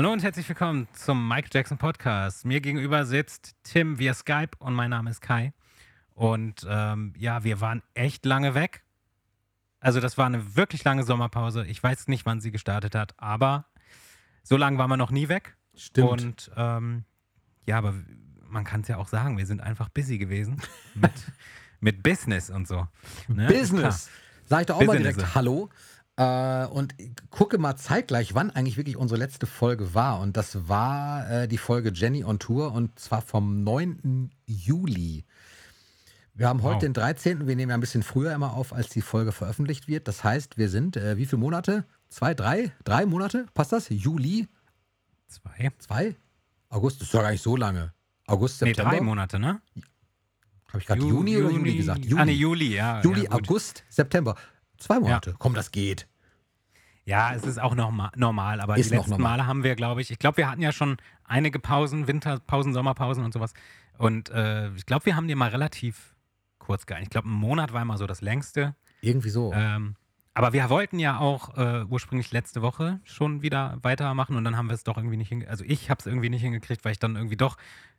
Hallo und herzlich willkommen zum Mike Jackson Podcast. Mir gegenüber sitzt Tim via Skype und mein Name ist Kai. Und ähm, ja, wir waren echt lange weg. Also das war eine wirklich lange Sommerpause. Ich weiß nicht, wann sie gestartet hat, aber so lange waren wir noch nie weg. Stimmt. Und ähm, ja, aber man kann es ja auch sagen, wir sind einfach busy gewesen mit, mit Business und so. Ne? Business. Sag ich doch auch mal Business. direkt Hallo. Äh, und gucke mal zeitgleich, wann eigentlich wirklich unsere letzte Folge war. Und das war äh, die Folge Jenny on Tour und zwar vom 9. Juli. Wir haben heute Wow. den 13. Wir nehmen ja ein bisschen früher immer auf, als die Folge veröffentlicht wird. Das heißt, wir sind, äh, wie viele Monate? Zwei, drei? Drei Monate? Passt das? Juli? Zwei? Zwei? August? Das ist doch gar nicht so lange. August, Nee, September? drei Monate, ne? Habe ich gerade Ju- Juni oder Juli gesagt? Ah, nee, Juli, ja. Juli, ja. August, September. Zwei Monate. Komm, das geht. Ja, es ist auch norma normal, aber Ist die noch letzten normal. Male haben wir, glaube ich, ich glaube, wir hatten ja schon einige Pausen, Winterpausen, Sommerpausen und sowas. Und äh, ich glaube, wir haben die mal relativ kurz gehalten. Ich glaube, ein Monat war immer so das längste. Irgendwie so. Ähm, aber wir wollten ja auch äh, ursprünglich letzte Woche schon wieder weitermachen und dann haben wir es doch irgendwie nicht hingekriegt. Also ich habe es irgendwie nicht hingekriegt, weil ich dann irgendwie doch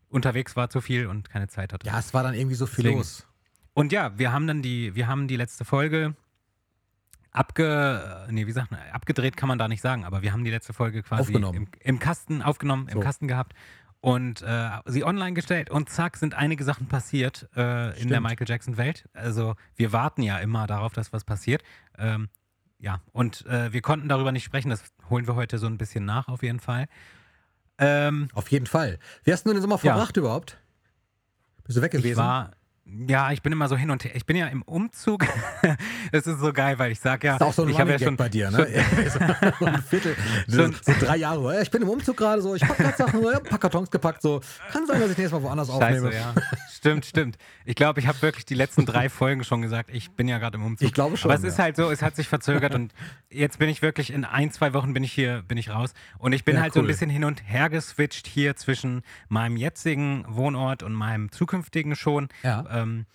unterwegs war zu viel und keine Zeit hatte. Ja, es war dann irgendwie so viel Deswegen. los. Und ja, wir haben dann die, wir haben die letzte Folge abge, äh, nee, wie sagt man, abgedreht kann man da nicht sagen, aber wir haben die letzte Folge quasi. Im, im Kasten aufgenommen, im So. Kasten gehabt und äh, sie online gestellt und zack sind einige Sachen passiert äh, in der. Michael Jackson Welt. Also wir warten ja immer darauf, dass was passiert. Ähm, ja, und äh, wir konnten darüber nicht sprechen, das holen wir heute so ein bisschen nach auf jeden Fall. Ähm, Auf jeden Fall. Wie hast du den Sommer Ja. verbracht überhaupt? Bist du weg gewesen? Ich war, ja, ich bin immer so hin und her. Ich bin ja im Umzug. das ist so geil, weil ich sag ja, ist auch so ein ich habe ja schon bei dir, ne? so ein Viertel, so, Schon- so drei Jahre. Ja, Ich bin im Umzug gerade so, ich pack gerade Sachen, so, ja, paar Kartons gepackt, so. Kann sein, dass ich nächstes Mal woanders aufnehme. Scheiße, ja. Stimmt, stimmt. Ich glaube, ich habe wirklich die letzten drei Folgen schon gesagt, ich bin ja gerade im Umzug. Ich glaube schon, Aber es ist ja. halt so, es hat sich verzögert und jetzt bin ich wirklich in ein, zwei Wochen bin ich hier, bin ich raus. Und ich bin Ja, halt so ein cool. bisschen hin und her geswitcht hier zwischen meinem jetzigen Wohnort und meinem zukünftigen schon. Ja. Ähm,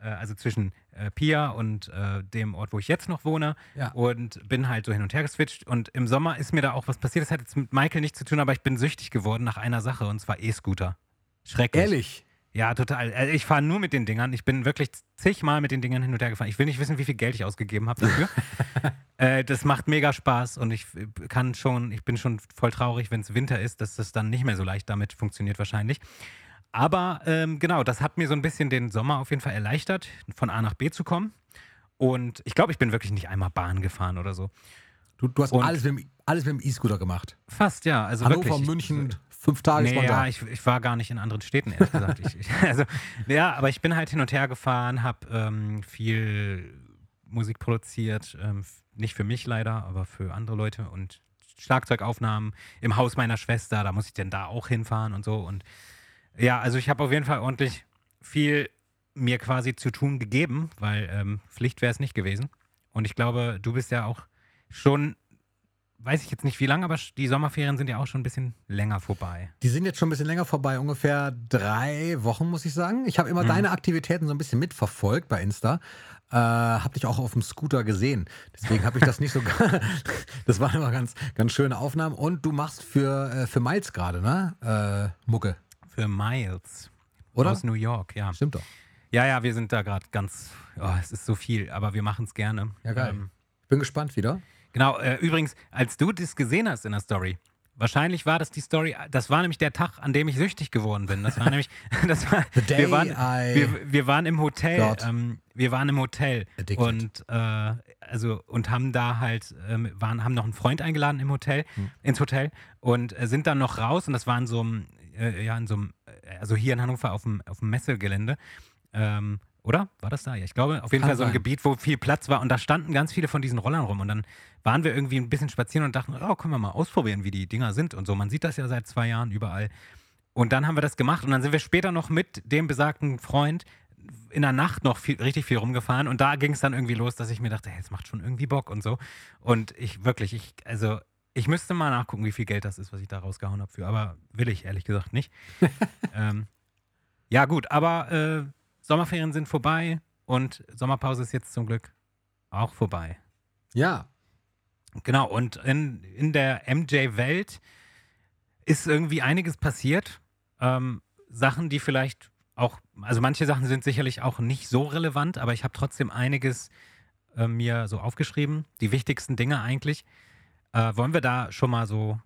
äh, also zwischen äh, Pia und äh, dem Ort, wo ich jetzt noch wohne. Ja. Und bin halt so hin und her geswitcht. Und im Sommer ist mir da auch was passiert. Das hat jetzt mit Michael nichts zu tun, aber ich bin süchtig geworden nach einer Sache und zwar E-Scooter. Schrecklich. Ehrlich? Ja, total. Also ich fahre nur mit den Dingern. Ich bin wirklich zigmal mit den Dingern hin und her gefahren. Ich will nicht wissen, wie viel Geld ich ausgegeben habe dafür. äh, das macht mega Spaß und ich äh, kann schon, ich bin schon voll traurig, wenn es Winter ist, dass das dann nicht mehr so leicht damit funktioniert wahrscheinlich. Aber ähm, genau, das hat mir so ein bisschen den Sommer auf jeden Fall erleichtert, von A nach B zu kommen. Und ich glaube, ich bin wirklich nicht einmal Bahn gefahren oder so. Du, du hast Und- alles mit, dem- alles mit dem E-Scooter gemacht. Fast, ja. Also Hannover, wirklich. Ich- München, fünf Tage Nee, ja, ich, ich war gar nicht in anderen Städten, ehrlich gesagt. Ich, ich, also, ja, aber ich bin halt hin und her gefahren, habe ähm, viel Musik produziert. Ähm, nicht für mich leider, aber für andere Leute und Schlagzeugaufnahmen im Haus meiner Schwester. Da muss ich denn da auch hinfahren und so. Und ja, also ich habe auf jeden Fall ordentlich viel mir quasi zu tun gegeben, weil ähm, Pflicht wäre es nicht gewesen. Und ich glaube, du bist ja auch schon, weiß ich jetzt nicht wie lange, aber die Sommerferien sind ja auch schon ein bisschen länger vorbei. Die sind jetzt schon ein bisschen länger vorbei, ungefähr drei Wochen, muss ich sagen. Ich habe immer Mhm. deine Aktivitäten so ein bisschen mitverfolgt bei Insta. Äh, hab dich auch auf dem Scooter gesehen. Deswegen habe ich das nicht so. das waren immer ganz, ganz schöne Aufnahmen. Und du machst für, äh, für Miles gerade, ne? Äh, Mucke. Für Miles. Oder? Aus New York, ja. Stimmt doch. Ja, ja, wir sind da gerade ganz, oh, es ist so viel, aber wir machen es gerne. Ja, geil. Ähm, Bin gespannt wieder. Genau, äh, übrigens, als du das gesehen hast in der Story, wahrscheinlich war das die Story, das war nämlich der Tag, an dem ich süchtig geworden bin. Das war nämlich, das war, wir, waren, wir, wir waren im Hotel, ähm, wir waren im Hotel addicted. und äh, also und haben da halt ähm, waren haben noch einen Freund eingeladen im Hotel Hm. ins Hotel und äh, sind dann noch raus und das war in so einem äh, ja in so einem äh, also hier in Hannover auf dem auf dem Messegelände ähm, oder? War das da? Ja ich glaube auf jeden Kann Fall so ein sein. Gebiet wo viel Platz war und da standen ganz viele von diesen Rollern rum. Und dann waren wir irgendwie ein bisschen spazieren und dachten oh können wir mal ausprobieren wie die Dinger sind und so. Man sieht das ja seit zwei Jahren überall. Und dann haben wir das gemacht und dann sind wir später noch mit dem besagten Freund in der Nacht noch viel, richtig viel rumgefahren. Und da ging es dann irgendwie los, dass ich mir dachte, hey, es macht schon irgendwie Bock und so. Und ich wirklich, ich, also ich müsste mal nachgucken, wie viel Geld das ist, was ich da rausgehauen habe für, aber will ich ehrlich gesagt nicht. ähm, ja, gut, aber äh, Sommerferien sind vorbei und Sommerpause ist jetzt zum Glück auch vorbei. Ja. Genau, und in, in der MJ-Welt ist irgendwie einiges passiert. Ähm, Sachen, die vielleicht auch, also manche Sachen sind sicherlich auch nicht so relevant, aber ich habe trotzdem einiges äh, mir so aufgeschrieben. Die wichtigsten Dinge eigentlich. Äh, wollen wir da schon mal so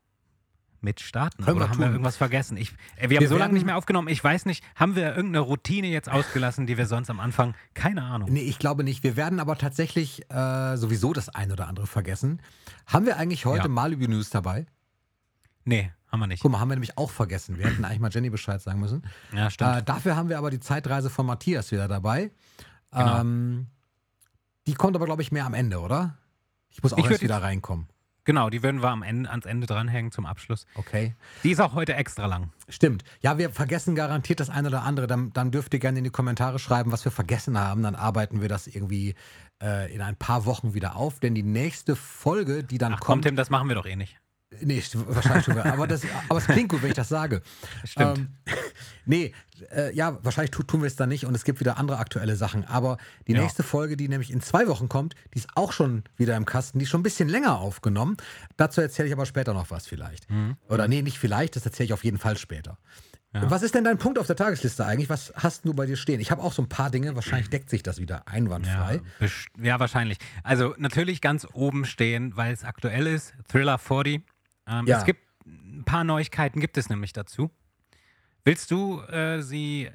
mit starten? Können wir Oder haben wir tun. irgendwas vergessen? Ich, äh, wir haben Wir so lange nicht mehr aufgenommen. Ich weiß nicht, haben wir irgendeine Routine jetzt ausgelassen, die wir sonst am Anfang? Keine Ahnung. Nee, ich glaube nicht. Wir werden aber tatsächlich äh, sowieso das ein oder andere vergessen. Haben wir eigentlich heute Ja. Malibu News dabei? Nee, haben wir nicht. Guck mal, haben wir nämlich auch vergessen. Wir hätten eigentlich mal Jenny Bescheid sagen müssen. Ja, stimmt. Äh, dafür haben wir aber die Zeitreise von Matthias wieder dabei. Genau. Ähm, die kommt aber, glaube ich, mehr am Ende, oder? Ich muss auch Ich erst wieder reinkommen. Genau, die würden wir am Ende, ans Ende dranhängen zum Abschluss. Okay. Die ist auch heute extra lang. Stimmt. Ja, wir vergessen garantiert das eine oder andere. Dann, dann dürft ihr gerne in die Kommentare schreiben, was wir vergessen haben. Dann arbeiten wir das irgendwie äh, in ein paar Wochen wieder auf. Denn die nächste Folge, die dann Ach komm, kommt. Tim, das machen wir doch eh nicht. Nee, wahrscheinlich schon. aber, das, aber es klingt gut, wenn ich das sage. Stimmt. Ähm, nee, äh, ja, wahrscheinlich tu, tun wir es dann nicht und es gibt wieder andere aktuelle Sachen. Aber die Ja. nächste Folge, die nämlich in zwei Wochen kommt, die ist auch schon wieder im Kasten. Die ist schon ein bisschen länger aufgenommen. Dazu erzähle ich aber später noch was vielleicht. Oder nee, nicht vielleicht, das erzähle ich auf jeden Fall später. Ja. Was ist denn dein Punkt auf der Tagesliste eigentlich? Was hast du bei dir stehen? Ich habe auch so ein paar Dinge. Wahrscheinlich deckt sich das wieder einwandfrei. Ja, ja, wahrscheinlich. Also natürlich ganz oben stehen, weil es aktuell ist, Thriller 40. Ähm, Ja. Es gibt ein paar Neuigkeiten, gibt es nämlich dazu. Willst du äh, sie äh,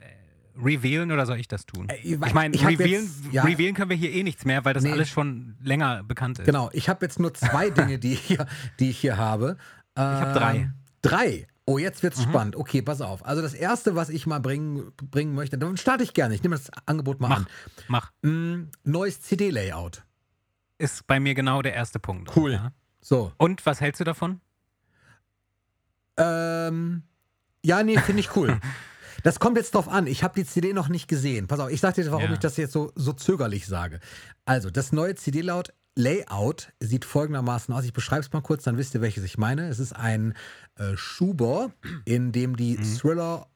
revealen oder soll ich das tun? Äh, ich meine, revealen, ja. revealen können wir hier eh nichts mehr, weil das Nee. alles schon länger bekannt ist. Genau, ich habe jetzt nur zwei Dinge, die ich hier, die ich hier habe. Ich hab drei. Mhm. Drei. Oh, jetzt wird's spannend. Okay, pass auf. Also das erste, was ich mal bringen, bringen möchte, dann starte ich gerne. Ich nehme das Angebot mal Mach, mach. an. Mm, neues CD-Layout. Ist bei mir genau der erste Punkt. Cool. Ja. So. Und was hältst du davon? Ähm, ja, nee, finde ich cool. Das kommt jetzt drauf an. Ich habe die CD noch nicht gesehen. Pass auf, ich sag dir, warum Ja. ich das jetzt so, so zögerlich sage. Also, das neue CD-Layout Layout sieht folgendermaßen aus. Ich beschreibe es mal kurz, dann wisst ihr, welches ich meine. Es ist ein äh, Schuber, in dem die Thriller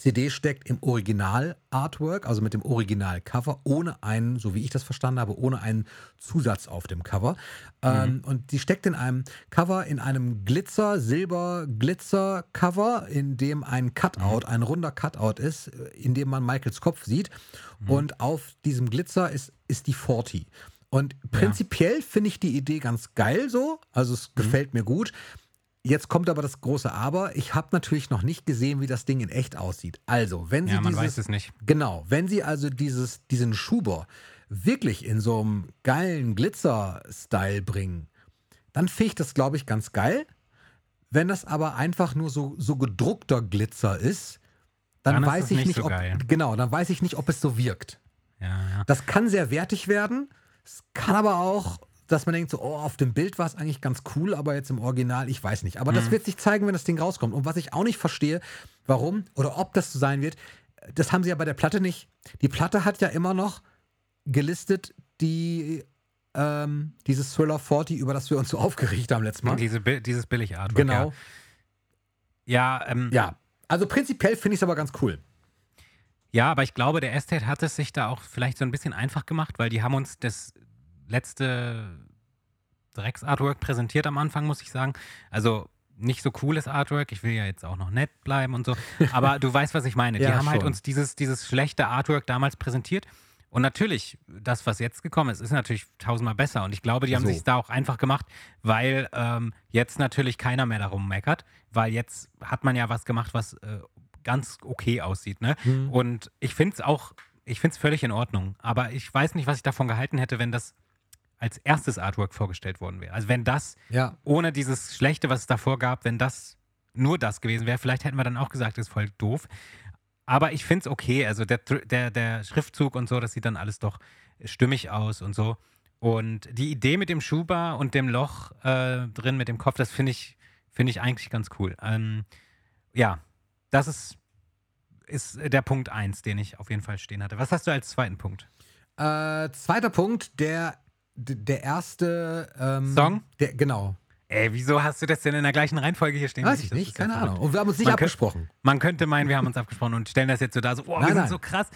CD steckt im Original-Artwork, also mit dem Original-Cover, ohne einen, so wie ich das verstanden habe, ohne einen Zusatz auf dem Cover. Ähm, und die steckt in einem Cover, in einem Glitzer, Silber-Glitzer-Cover, in dem ein Cutout, ein runder Cutout ist, in dem man Michaels Kopf sieht. Und auf diesem Glitzer ist, ist die 40. Und prinzipiell finde ich die Idee ganz geil so. Also es gefällt mir gut. Jetzt kommt aber das große Aber. Ich habe natürlich noch nicht gesehen, wie das Ding in echt aussieht. Also, wenn Sie Ja, man dieses, weiß es nicht. Genau, wenn Sie also dieses, diesen Schuber wirklich in so einem geilen Glitzer-Style bringen, dann finde ich das, glaube ich, ganz geil. Wenn das aber einfach nur so, so gedruckter Glitzer ist, dann, Dann ist weiß es ich nicht nicht, so ob geil. genau, dann weiß ich nicht, ob es so wirkt. Ja, ja. Das kann sehr wertig werden. Es kann aber auch, dass man denkt, so, oh, auf dem Bild war es eigentlich ganz cool, aber jetzt im Original, ich weiß nicht. Aber Mhm. das wird sich zeigen, wenn das Ding rauskommt. Und was ich auch nicht verstehe, warum oder ob das so sein wird, das haben sie ja bei der Platte nicht. Die Platte hat ja immer noch gelistet, die ähm, dieses Thriller 40, über das wir uns so aufgeregt haben letztes Mal. Diese, dieses Billig-Artwork. Genau. Ja, ja, ähm, Ja. Also prinzipiell finde ich es aber ganz cool. Ja, aber ich glaube, der Estate hat es sich da auch vielleicht so ein bisschen einfach gemacht, weil die haben uns das letzte Drecks-Artwork präsentiert am Anfang, muss ich sagen. Also nicht so cooles Artwork. Ich will ja jetzt auch noch nett bleiben und so. Aber du weißt, was ich meine. Die Ja, haben halt schon. uns dieses, dieses schlechte Artwork damals präsentiert. Und natürlich, das, was jetzt gekommen ist, ist natürlich tausendmal besser. Und ich glaube, die haben So. sich da auch einfach gemacht, weil ähm, jetzt natürlich keiner mehr darum meckert, weil jetzt hat man ja was gemacht, was äh, ganz okay aussieht. Ne? Hm. Und ich finde es auch, ich finde es völlig in Ordnung. Aber ich weiß nicht, was ich davon gehalten hätte, wenn das als erstes Artwork vorgestellt worden wäre. Also wenn das Ja. ohne dieses Schlechte, was es davor gab, wenn das nur das gewesen wäre, vielleicht hätten wir dann auch gesagt, das ist voll doof. Aber ich finde es okay. Also der, der, der Schriftzug und so, das sieht dann alles doch stimmig aus und so. Und die Idee mit dem Schuber und dem Loch äh, drin mit dem Kopf, das finde ich, finde ich eigentlich ganz cool. Ähm, ja, das ist, ist der Punkt 1, den ich auf jeden Fall stehen hatte. Was hast du als zweiten Punkt? Äh, zweiter Punkt, der, der erste ähm, Song? Der, genau. Ey, wieso hast du das denn in der gleichen Reihenfolge hier stehen? Weiß ich nicht, keine. Ahnung. Und wir haben uns nicht Man abgesprochen. Man könnte meinen, wir haben uns abgesprochen und stellen das jetzt so da, so, oh, Nein, wir sind nein. so krass.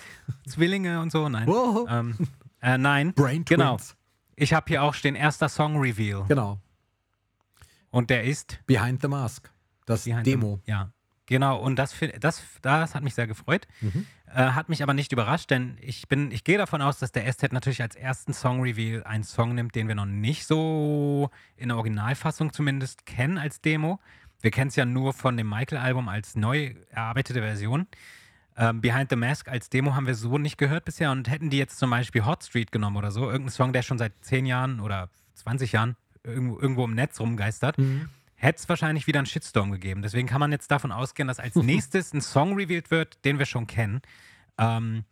Zwillinge und so. Nein. Wow. Ähm, äh, nein. Brain Genau. Twins. Ich habe hier auch stehen, erster Song Reveal. Genau. Und der ist Behind the Mask. Das Behind the- Demo. Ja, genau. Und das, das, das hat mich sehr gefreut. Mhm. Äh, hat mich aber nicht überrascht, denn ich bin, ich gehe davon aus, dass der Estet natürlich als ersten Song-Reveal einen Song nimmt, den wir noch nicht so in der Originalfassung zumindest kennen als Demo. Wir kennen es ja nur von dem Michael-Album als neu erarbeitete Version. Ähm, Behind the Mask als Demo haben wir so nicht gehört bisher und hätten die jetzt zum Beispiel Hot Street genommen oder so, irgendein Song, der schon seit 10 Jahren oder 20 Jahren irgendwo, irgendwo im Netz rumgeistert, Mhm. Hätte es wahrscheinlich wieder einen Shitstorm gegeben. Deswegen kann man jetzt davon ausgehen, dass als nächstes ein Song revealed wird, den wir schon kennen. Ähm,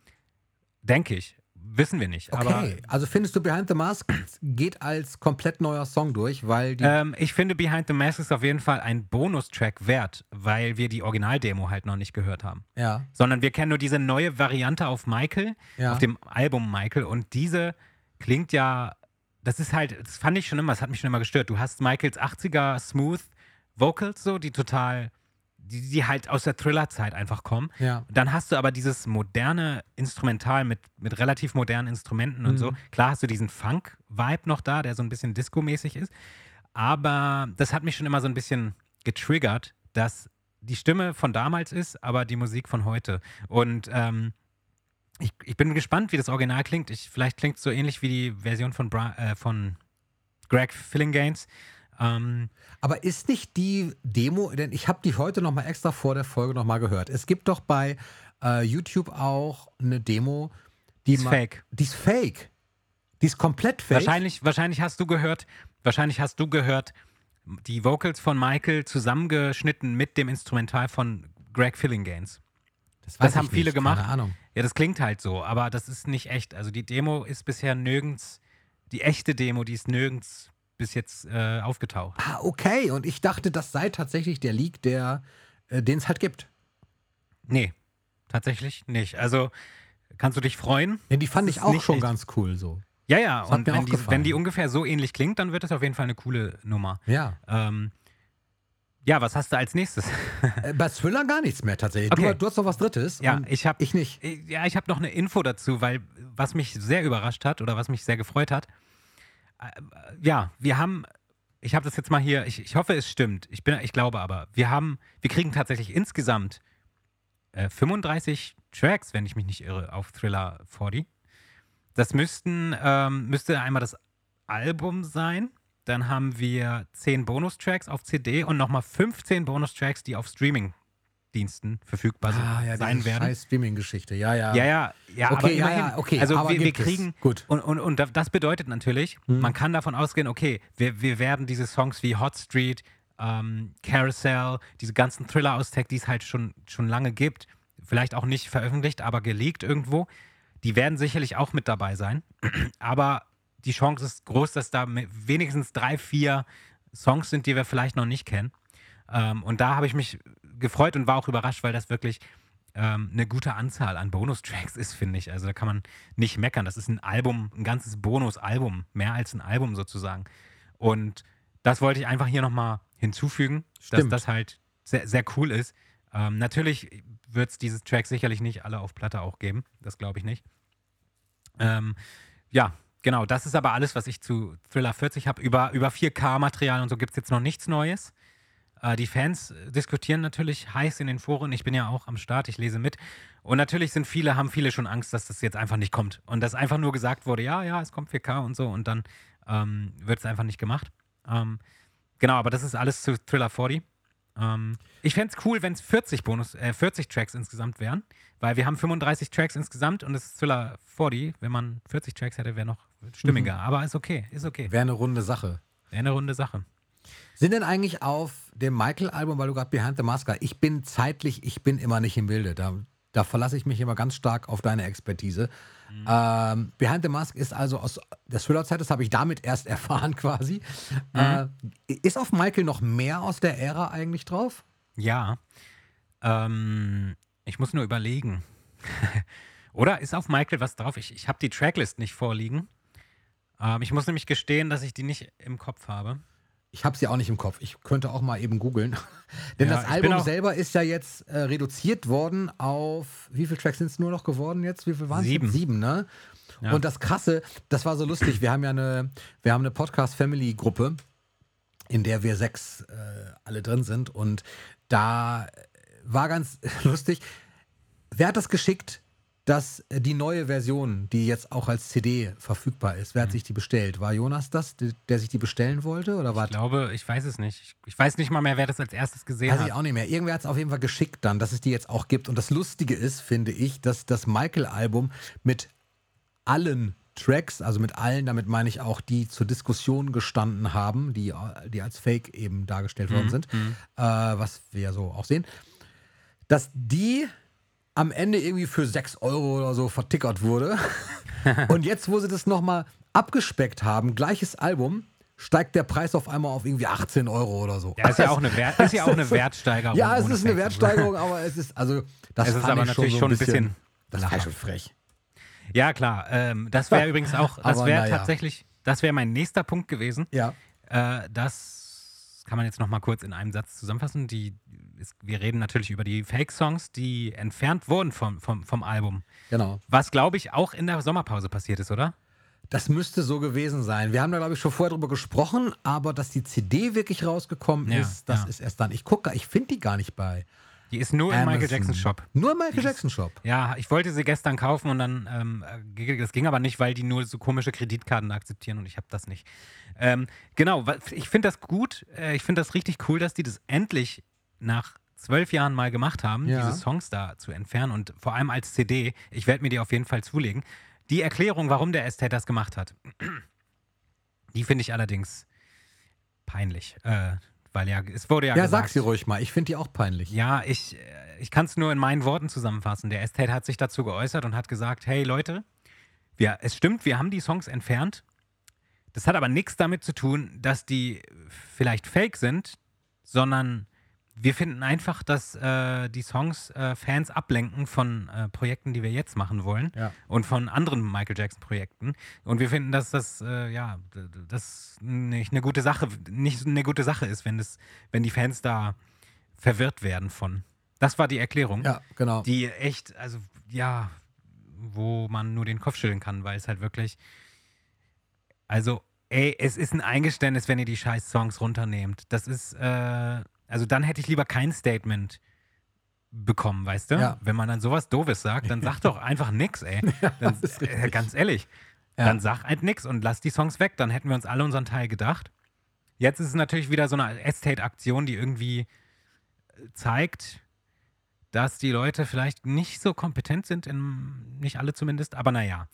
Denke ich. Wissen wir nicht. Okay, also findest du Behind the Mask geht als komplett neuer Song durch, weil die. ähm, ich finde Behind the Mask ist auf jeden Fall ein Bonustrack wert, weil wir die Originaldemo halt noch nicht gehört haben. ja, Sondern wir kennen nur diese neue Variante auf Michael, ja. auf dem Album Michael. Und diese klingt ja, das ist halt, das fand ich schon immer, das hat mich schon immer gestört. Du hast Michaels 80er Smooth Vocals so, die total, die, die halt aus der Thriller-Zeit einfach kommen. ja. Dann hast du aber dieses moderne Instrumental mit, mit relativ modernen Instrumenten und Mhm. so. Klar hast du diesen Funk-Vibe noch da, der so ein bisschen Disco-mäßig ist. Aber das hat mich schon immer so ein bisschen getriggert, dass die Stimme von damals ist, aber die Musik von heute. Und ähm, ich, ich bin gespannt, wie das Original klingt. Ich, vielleicht klingt es so ähnlich wie die Version von, Bra äh, von Greg Fillinganes. Ähm, Aber ist nicht die Demo, denn ich habe die heute noch mal extra vor der Folge noch mal gehört. Es gibt doch bei äh, YouTube auch eine Demo, die die ist fake. Die ist fake. Die ist komplett fake. Wahrscheinlich, wahrscheinlich hast du gehört, wahrscheinlich hast du gehört, die Vocals von Michael zusammengeschnitten mit dem Instrumental von Greg Fillinganes. Das, das haben viele nicht, gemacht. Keine Ahnung. Ja, das klingt halt so, aber das ist nicht echt. Also die Demo ist bisher nirgends, die echte Demo, die ist nirgends bis jetzt äh, aufgetaucht. Ah, okay. Und ich dachte, das sei tatsächlich der Leak, der, äh, den es halt gibt. Nee, tatsächlich nicht. Also kannst du dich freuen? Denn die fand Das ich auch schon echt. ganz cool so. Ja, ja, Das und wenn die, wenn die ungefähr so ähnlich klingt, dann wird es auf jeden Fall eine coole Nummer. Ja. Ähm, ja, was hast du als nächstes? Äh, bei Thriller gar nichts mehr tatsächlich. Okay. Du, du hast noch was Drittes. Ja, ich habe ich nicht. Ja, ich habe noch eine Info dazu, weil was mich sehr überrascht hat oder was mich sehr gefreut hat. äh, Ja, wir haben, ich habe das jetzt mal hier, ich, ich hoffe, es stimmt. Ich, bin, ich glaube aber, wir haben, wir kriegen tatsächlich insgesamt äh, 35 Tracks, wenn ich mich nicht irre, auf Thriller 40. Das müssten, ähm, müsste einmal das Album sein. Dann haben wir 10 Bonustracks auf CD und nochmal 15 Bonustracks, die auf Streaming-Diensten verfügbar sind, Ah, ja, sein werden. scheiß Streaming-Geschichte. Ja, ja. Ja, ja, ja, Okay, aber ja, immerhin. ja, okay, Also wir, wir es. kriegen Gut. und, und, und da- das bedeutet natürlich, Hm. man kann davon ausgehen, okay, wir, wir werden diese Songs wie Hot Street, ähm, Carousel, diese ganzen Thriller-Austag, die es halt schon, schon lange gibt, vielleicht auch nicht veröffentlicht, aber geleakt irgendwo, die werden sicherlich auch mit dabei sein. aber die Chance ist groß, dass da wenigstens drei, vier Songs sind, die wir vielleicht noch nicht kennen. Ähm, und da habe ich mich gefreut und war auch überrascht, weil das wirklich ähm, eine gute Anzahl an Bonustracks ist, finde ich. Also da kann man nicht meckern. Das ist ein Album, ein ganzes Bonusalbum, mehr als ein Album sozusagen. Und das wollte ich einfach hier nochmal hinzufügen, dass Stimmt. das halt sehr, sehr cool ist. Ähm, natürlich wird es dieses Track sicherlich nicht alle auf Platte auch geben. Das glaube ich nicht. Ähm, ja, genau. Das ist aber alles, was ich zu Thriller 40 habe. Über, über 4K-Material und so gibt es jetzt noch nichts Neues. Äh, die Fans äh, diskutieren natürlich heiß in den Foren. Ich bin ja auch am Start, ich lese mit. Und natürlich sind viele, haben viele schon Angst, dass das jetzt einfach nicht kommt. Und dass einfach nur gesagt wurde, ja, ja, es kommt 4K und so. Und dann ähm, wird es einfach nicht gemacht. Ähm, genau, aber das ist alles zu Thriller 40. Ähm, ich fände es cool, wenn es 40 Bonus, äh, 40 Tracks insgesamt wären, weil wir haben 35 Tracks insgesamt und es ist Thriller 40. Wenn man 40 Tracks hätte, wäre noch stimmiger. Aber ist okay, ist okay. Wäre eine runde Sache. Wäre eine runde Sache. Sind denn eigentlich auf dem Michael-Album, weil du gerade Behind the Mask ich bin zeitlich, ich bin immer nicht im Bilde. Da, da verlasse ich mich immer ganz stark auf deine Expertise. Mhm. Ähm, Behind the Mask ist also aus der Thriller-Zeit, das habe ich damit erst erfahren quasi. Mhm. Äh, ist auf Michael noch mehr aus der Ära eigentlich drauf? Ja. Ähm, ich muss nur überlegen. Oder ist auf Michael was drauf? Ich, ich habe die Tracklist nicht vorliegen. Ähm, ich muss nämlich gestehen, dass ich die nicht im Kopf habe. Ich habe sie auch nicht im Kopf. Ich könnte auch mal eben googeln. Denn Ja, das Album selber ist ja jetzt äh, reduziert worden auf, wie viele Tracks sind es nur noch geworden jetzt? Wie viel waren es? Sieben. Sieben, ne? Ja. Und das Krasse, das war so lustig. Wir haben ja eine, wir haben eine Podcast-Family-Gruppe. in der wir sechs äh, alle drin sind. Und da war ganz lustig. Wer hat das geschickt? Dass äh, die neue Version, die jetzt auch als CD verfügbar ist, wer hat Mhm. sich die bestellt? War Jonas das, der, der sich die bestellen wollte? Oder war Ich glaube, ich weiß es nicht. Ich, ich weiß nicht mal mehr, wer das als erstes gesehen Weiß hat. ich auch nicht mehr. Irgendwer hat es auf jeden Fall geschickt dann, dass es die jetzt auch gibt. Und das Lustige ist, finde ich, dass das Michael-Album mit allen Tracks, also mit allen, damit meine ich auch die zur Diskussion gestanden haben, die, die als Fake eben dargestellt worden Mhm, sind, mhm. äh, was wir ja so auch sehen, dass die am Ende irgendwie für 6 Euro oder so vertickert wurde. Und jetzt, wo sie das nochmal abgespeckt haben, gleiches Album, steigt der Preis auf einmal auf irgendwie 18 Euro oder so. Ja, ist ja auch eine, Wert, ist ja auch eine Wertsteigerung. Ja, es ist eine. Wertsteigerung, aber es ist, also, das Es ist aber ich natürlich schon ein bisschen das war schon frech. Ja, klar. Ähm, das wäre übrigens auch, das wäre naja. tatsächlich, das wäre mein nächster Punkt gewesen. Ja. Äh, das kann man jetzt noch mal kurz in einem Satz zusammenfassen. Die, ist, wir reden natürlich über die Fake-Songs, die entfernt wurden vom, vom, vom Album. Genau. Was, glaube ich, auch in der Sommerpause passiert ist, oder? Das müsste so gewesen sein. Wir haben da, glaube ich, schon vorher drüber gesprochen, aber dass die CD wirklich rausgekommen Ja, ist, das ja. ist erst dann. Ich gucke, ich finde die gar nicht bei. Die ist nur im Michael Amazon. Jackson Shop. Nur im Michael Die Jackson Shop. Ja, ich wollte sie gestern kaufen und dann, ähm, äh, das ging aber nicht, weil die nur so komische Kreditkarten akzeptieren und ich habe das nicht. Ähm, genau, ich finde das gut, äh, ich finde das richtig cool, dass die das endlich nach zwölf Jahren mal gemacht haben, Ja. diese Songs da zu entfernen und vor allem als CD. Ich werde mir die auf jeden Fall zulegen. Die Erklärung, warum der Estate das gemacht hat, die finde ich allerdings peinlich, äh, weil ja, es wurde ja, Ja, gesagt, sag sie ruhig mal. Ich finde die auch peinlich. ja, ich, äh, ich kann es nur in meinen Worten zusammenfassen. Der Estate hat sich dazu geäußert und hat gesagt, hey Leute, wir, es stimmt, wir haben die Songs entfernt. Das hat aber nichts damit zu tun, dass die vielleicht fake sind, sondern wir finden einfach, dass äh, die Songs äh, Fans ablenken von äh, Projekten, die wir jetzt machen wollen Ja. und von anderen Michael Jackson Projekten. Und wir finden, dass das äh, ja das nicht eine gute Sache, nicht eine gute Sache ist, wenn das, wenn die Fans da verwirrt werden von. Das war die Erklärung, Ja, genau. die echt, also ja, wo man nur den Kopf schütteln kann, weil es halt wirklich, also ey, es ist ein Eingeständnis, wenn ihr die scheiß Songs runternehmt. Das ist, äh, also dann hätte ich lieber kein Statement bekommen, weißt du? Ja. Wenn man dann sowas Doofes sagt, dann sag doch einfach nix, ey. Dann, äh, ganz ehrlich. Ja. Dann sag halt nix und lass die Songs weg. Dann hätten wir uns alle unseren Teil gedacht. Jetzt ist es natürlich wieder so eine Estate-Aktion, die irgendwie äh, zeigt, dass die Leute vielleicht nicht so kompetent sind, in, nicht alle zumindest, aber naja.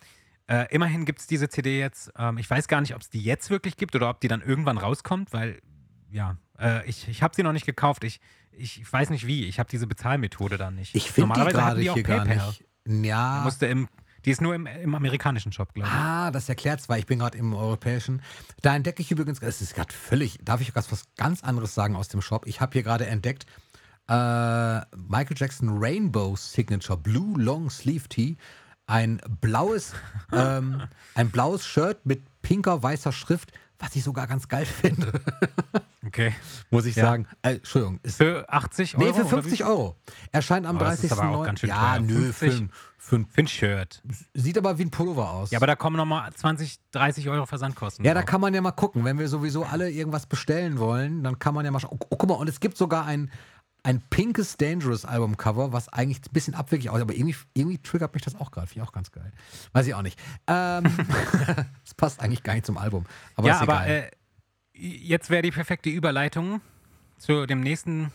Äh, immerhin gibt es diese CD jetzt. Ähm, ich weiß gar nicht, ob es die jetzt wirklich gibt oder ob die dann irgendwann rauskommt, weil, ja, äh, ich, ich habe sie noch nicht gekauft. Ich, ich, ich weiß nicht wie. Ich habe diese Bezahlmethode dann nicht. Ich finde die gerade hier gar nicht. Ja. Musste im, die ist nur im, im amerikanischen Shop, glaube ich. Ah, das erklärt zwar, ich bin gerade im europäischen. Da entdecke ich übrigens, es ist gerade völlig, darf ich was, was ganz anderes sagen aus dem Shop? Ich habe hier gerade entdeckt, äh, Michael Jackson Rainbow Signature Blue Long Sleeve Tee. Ein blaues, ähm, ein blaues Shirt mit pinker weißer Schrift, was ich sogar ganz geil finde, Okay. muss ich Ja. sagen. Äh, Entschuldigung, ist, Für 80 Euro? nee, für oder 50 wie? Euro. Erscheint am Oh, das ist 30. aber auch ganz schön Ja, teuer. nö, für, 50? ein- für ein, Für ein Shirt. sieht aber wie ein Pullover aus. Ja, aber da kommen nochmal 20, 30 Euro Versandkosten. Ja, da drauf. kann man ja mal gucken. Wenn wir sowieso alle irgendwas bestellen wollen, dann kann man ja mal schauen. Oh, oh, guck mal, und es gibt sogar ein, ein pinkes Dangerous Albumcover, was eigentlich ein bisschen abwegig aussieht, aber irgendwie, irgendwie triggert mich das auch gerade. Finde ich auch ganz geil. Weiß ich auch nicht. Ähm, Es passt eigentlich gar nicht zum Album. Aber ja, ist aber egal. äh, jetzt wäre die perfekte Überleitung zu dem nächsten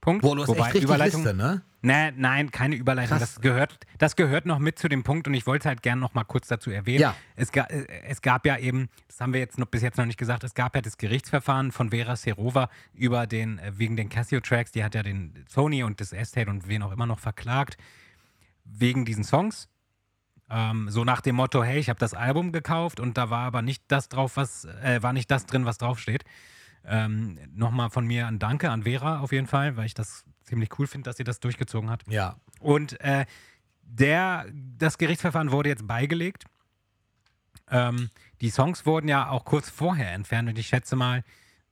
Punkt. Boah, du hast Wobei echt Überleitung, Liste, ne? Nee, nein, keine Überleitung. Krass. Das gehört, das gehört noch mit zu dem Punkt und ich wollte es halt gerne noch mal kurz dazu erwähnen. Ja. Es, ga, es gab ja eben, das haben wir jetzt noch, bis jetzt noch nicht gesagt, es gab ja das Gerichtsverfahren von Vera Serova über den, äh, wegen den Casio-Tracks. Die hat ja den Sony und das Estate und wen auch immer noch verklagt wegen diesen Songs. Ähm, so nach dem Motto, hey, ich habe das Album gekauft und da war aber nicht das drauf, was, äh, war nicht das drin, was draufsteht. Ähm, Nochmal von mir ein Danke an Vera auf jeden Fall, weil ich das ziemlich cool finde, dass sie das durchgezogen hat. Ja. Und äh, der, das Gerichtsverfahren wurde jetzt beigelegt. Ähm, die Songs wurden ja auch kurz vorher entfernt und ich schätze mal,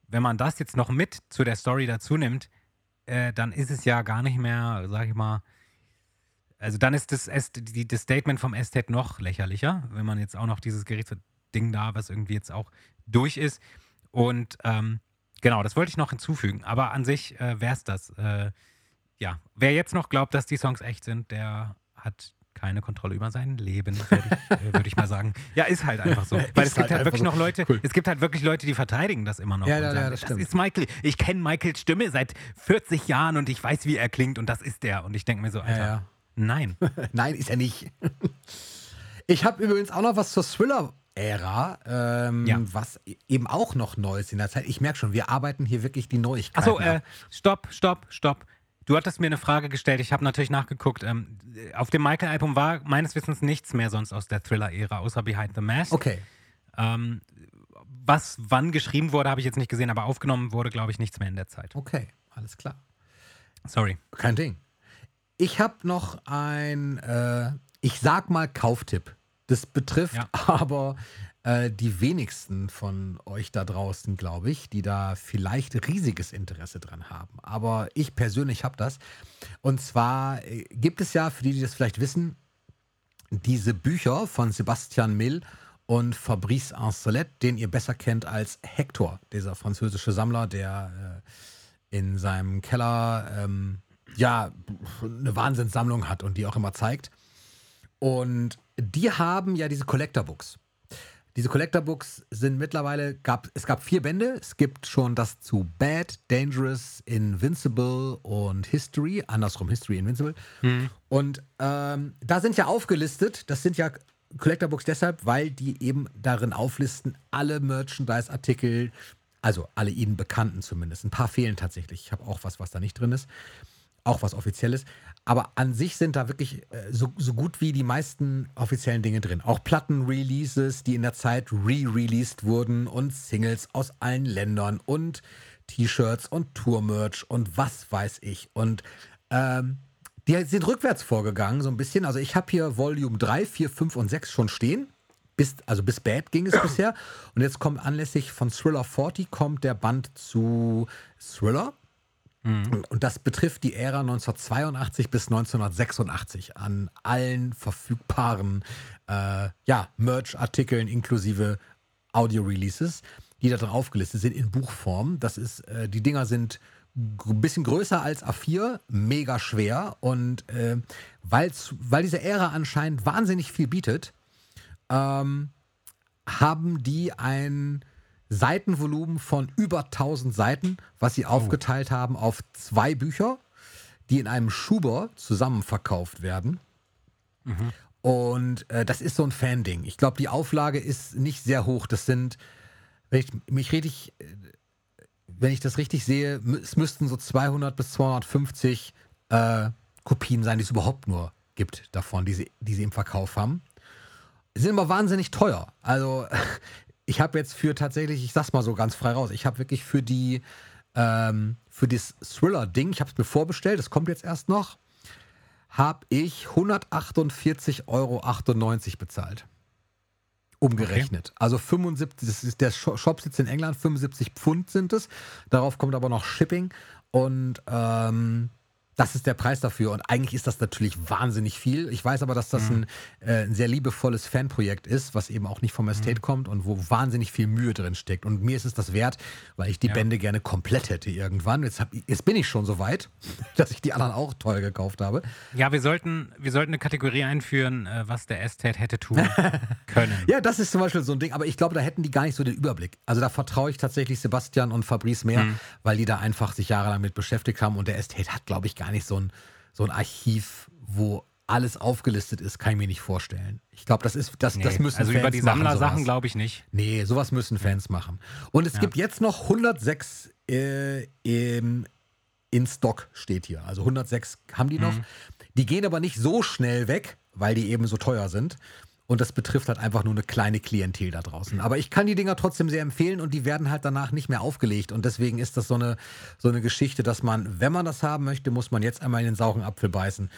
wenn man das jetzt noch mit zu der Story dazu nimmt, äh, dann ist es ja gar nicht mehr, sag ich mal, also dann ist das, das Statement vom Estate noch lächerlicher, wenn man jetzt auch noch dieses Gerichtsding da, was irgendwie jetzt auch durch ist. Und ähm, genau, das wollte ich noch hinzufügen. Aber an sich äh, wäre es das. Äh, ja, wer jetzt noch glaubt, dass die Songs echt sind, der hat keine Kontrolle über sein Leben, würde ich, äh, ich, mal sagen. Ja, ist halt einfach so. Weil es gibt halt, halt wirklich noch Leute, es gibt halt wirklich Leute, die verteidigen das immer noch. Ja, ja, ja das, das ist Michael. Ich kenne Michaels Stimme seit 40 Jahren und ich weiß, wie er klingt und das ist der. Und ich denke mir so, Alter, nein. nein, ist er nicht. Ich habe übrigens auch noch was zur Thriller Ära, ähm, ja. was e-, eben auch noch neu ist in der Zeit. Ich merke schon, wir arbeiten hier wirklich die Neuigkeiten. Achso, äh, stopp, stopp, stopp. Du hattest mir eine Frage gestellt, ich habe natürlich nachgeguckt. Ähm, auf dem Michael-Album war meines Wissens nichts mehr sonst aus der Thriller-Ära, außer Behind the Mask. Okay. Ähm, was wann geschrieben wurde, habe ich jetzt nicht gesehen, aber aufgenommen wurde, glaube ich, nichts mehr in der Zeit. Okay, alles klar. Sorry. Kein Ding. Ich habe noch ein, äh, ich sag mal, Kauftipp. Das betrifft ja. aber äh, die wenigsten von euch da draußen, glaube ich, die da vielleicht riesiges Interesse dran haben. Aber ich persönlich habe das. Und zwar äh, gibt es ja, für die, die das vielleicht wissen, diese Bücher von Sebastian Mill und Fabrice Ancelet, den ihr besser kennt als Hector, dieser französische Sammler, der äh, in seinem Keller ähm, ja eine Wahnsinnssammlung hat und die auch immer zeigt. Und die haben ja diese Collector Books. Diese Collector Books sind mittlerweile, gab, es gab vier Bände. Es gibt schon das zu Bad, Dangerous, Invincible und History. Andersrum, History, Invincible. Mhm. Und ähm, da sind ja aufgelistet, das sind ja Collector Books deshalb, weil die eben darin auflisten, alle Merchandise-Artikel, also alle ihnen bekannten zumindest. Ein paar fehlen tatsächlich. Ich habe auch was, was da nicht drin ist. Auch was Offizielles. Aber an sich sind da wirklich äh, so, so gut wie die meisten offiziellen Dinge drin. Auch Platten-Releases, die in der Zeit re-released wurden und Singles aus allen Ländern und T-Shirts und Tour-Merch und was weiß ich. Und ähm, die sind rückwärts vorgegangen, so ein bisschen. Also ich habe hier Volume 3, 4, 5 und 6 schon stehen. Bis, also bis Bad ging es bisher. Und jetzt kommt anlässlich von Thriller 40 kommt der Band zu Thriller. Mhm. Und das betrifft die Ära 1982 bis 1986 an allen verfügbaren äh, ja, Merch-Artikeln inklusive Audio-Releases, die da drauf aufgelistet sind in Buchform. Das ist, äh, die Dinger sind ein bisschen größer als A4, mega schwer und äh, weil diese Ära anscheinend wahnsinnig viel bietet, ähm, haben die ein Seitenvolumen von über 1000 Seiten, was sie oh. aufgeteilt haben auf zwei Bücher, die in einem Schuber zusammen verkauft werden. Mhm. Und äh, das ist so ein Fan-Ding. Ich glaube, die Auflage ist nicht sehr hoch. Das sind, wenn ich mich richtig, äh, wenn ich das richtig sehe, es müssten so 200 bis 250 äh, Kopien sein, die es überhaupt nur gibt davon, die sie, die sie im Verkauf haben. Sie sind aber wahnsinnig teuer. Also ich habe jetzt für tatsächlich, ich sag's mal so ganz frei raus, ich habe wirklich für die, ähm, für das Thriller-Ding, ich habe es mir vorbestellt, das kommt jetzt erst noch, habe ich 148,98 Euro bezahlt. Umgerechnet. Okay. Also 75, das ist der Shop sitzt in England, 75 Pfund sind es. Darauf kommt aber noch Shipping. Und ähm, das ist der Preis dafür. Und eigentlich ist das natürlich wahnsinnig viel. Ich weiß aber, dass das mhm. ein, äh, ein, sehr liebevolles Fanprojekt ist, was eben auch nicht vom Estate mhm. kommt und wo wahnsinnig viel Mühe drin steckt. Und mir ist es das wert, weil ich die ja. Bände gerne komplett hätte irgendwann. Jetzt, hab, jetzt bin ich schon so weit, dass ich die anderen auch teuer gekauft habe. Ja, wir sollten, wir sollten eine Kategorie einführen, äh, was der Estate hätte tun können. ja, das ist zum Beispiel so ein Ding. Aber ich glaube, da hätten die gar nicht so den Überblick. Also da vertraue ich tatsächlich Sebastian und Fabrice mehr, mhm. weil die da einfach sich jahrelang mit beschäftigt haben. Und der Estate hat, glaube ich, gar gar nicht so ein, so ein Archiv, wo alles aufgelistet ist, kann ich mir nicht vorstellen. Ich glaube, das ist, das, nee, das müssen also Fans über die Sammler-Sachen glaube ich nicht. Nee, sowas müssen Fans machen. Und es ja. gibt jetzt noch 106 äh, im, in Stock, steht hier. Also 106 haben die noch. Mhm. Die gehen aber nicht so schnell weg, weil die eben so teuer sind. Und das betrifft halt einfach nur eine kleine Klientel da draußen. Aber ich kann die Dinger trotzdem sehr empfehlen und die werden halt danach nicht mehr aufgelegt. Und deswegen ist das so eine, so eine Geschichte, dass man, wenn man das haben möchte, muss man jetzt einmal in den sauren Apfel beißen.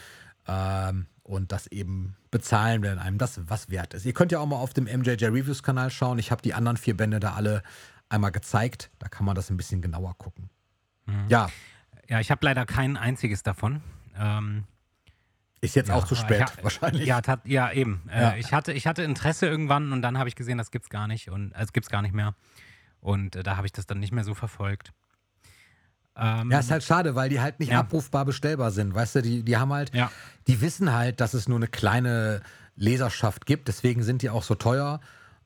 Ähm, und das eben bezahlen, wenn einem das was wert ist. Ihr könnt ja auch mal auf dem MJJ Reviews Kanal schauen. Ich habe die anderen vier Bände da alle einmal gezeigt. Da kann man das ein bisschen genauer gucken. Mhm. Ja. Ja, ich habe leider kein einziges davon. Ähm, ist jetzt ja, auch zu spät, ha, wahrscheinlich. Ja, tat, ja eben. Äh, ja. Äh, ich, hatte, ich hatte Interesse irgendwann und dann habe ich gesehen, das gibt's gar nicht und es äh, gibt's gar nicht mehr. Und äh, da habe ich das dann nicht mehr so verfolgt. Ähm, Ja, ist halt schade, weil die halt nicht Ja. abrufbar bestellbar sind. Weißt du, die, die haben halt, Ja. die wissen halt, dass es nur eine kleine Leserschaft gibt. Deswegen sind die auch so teuer,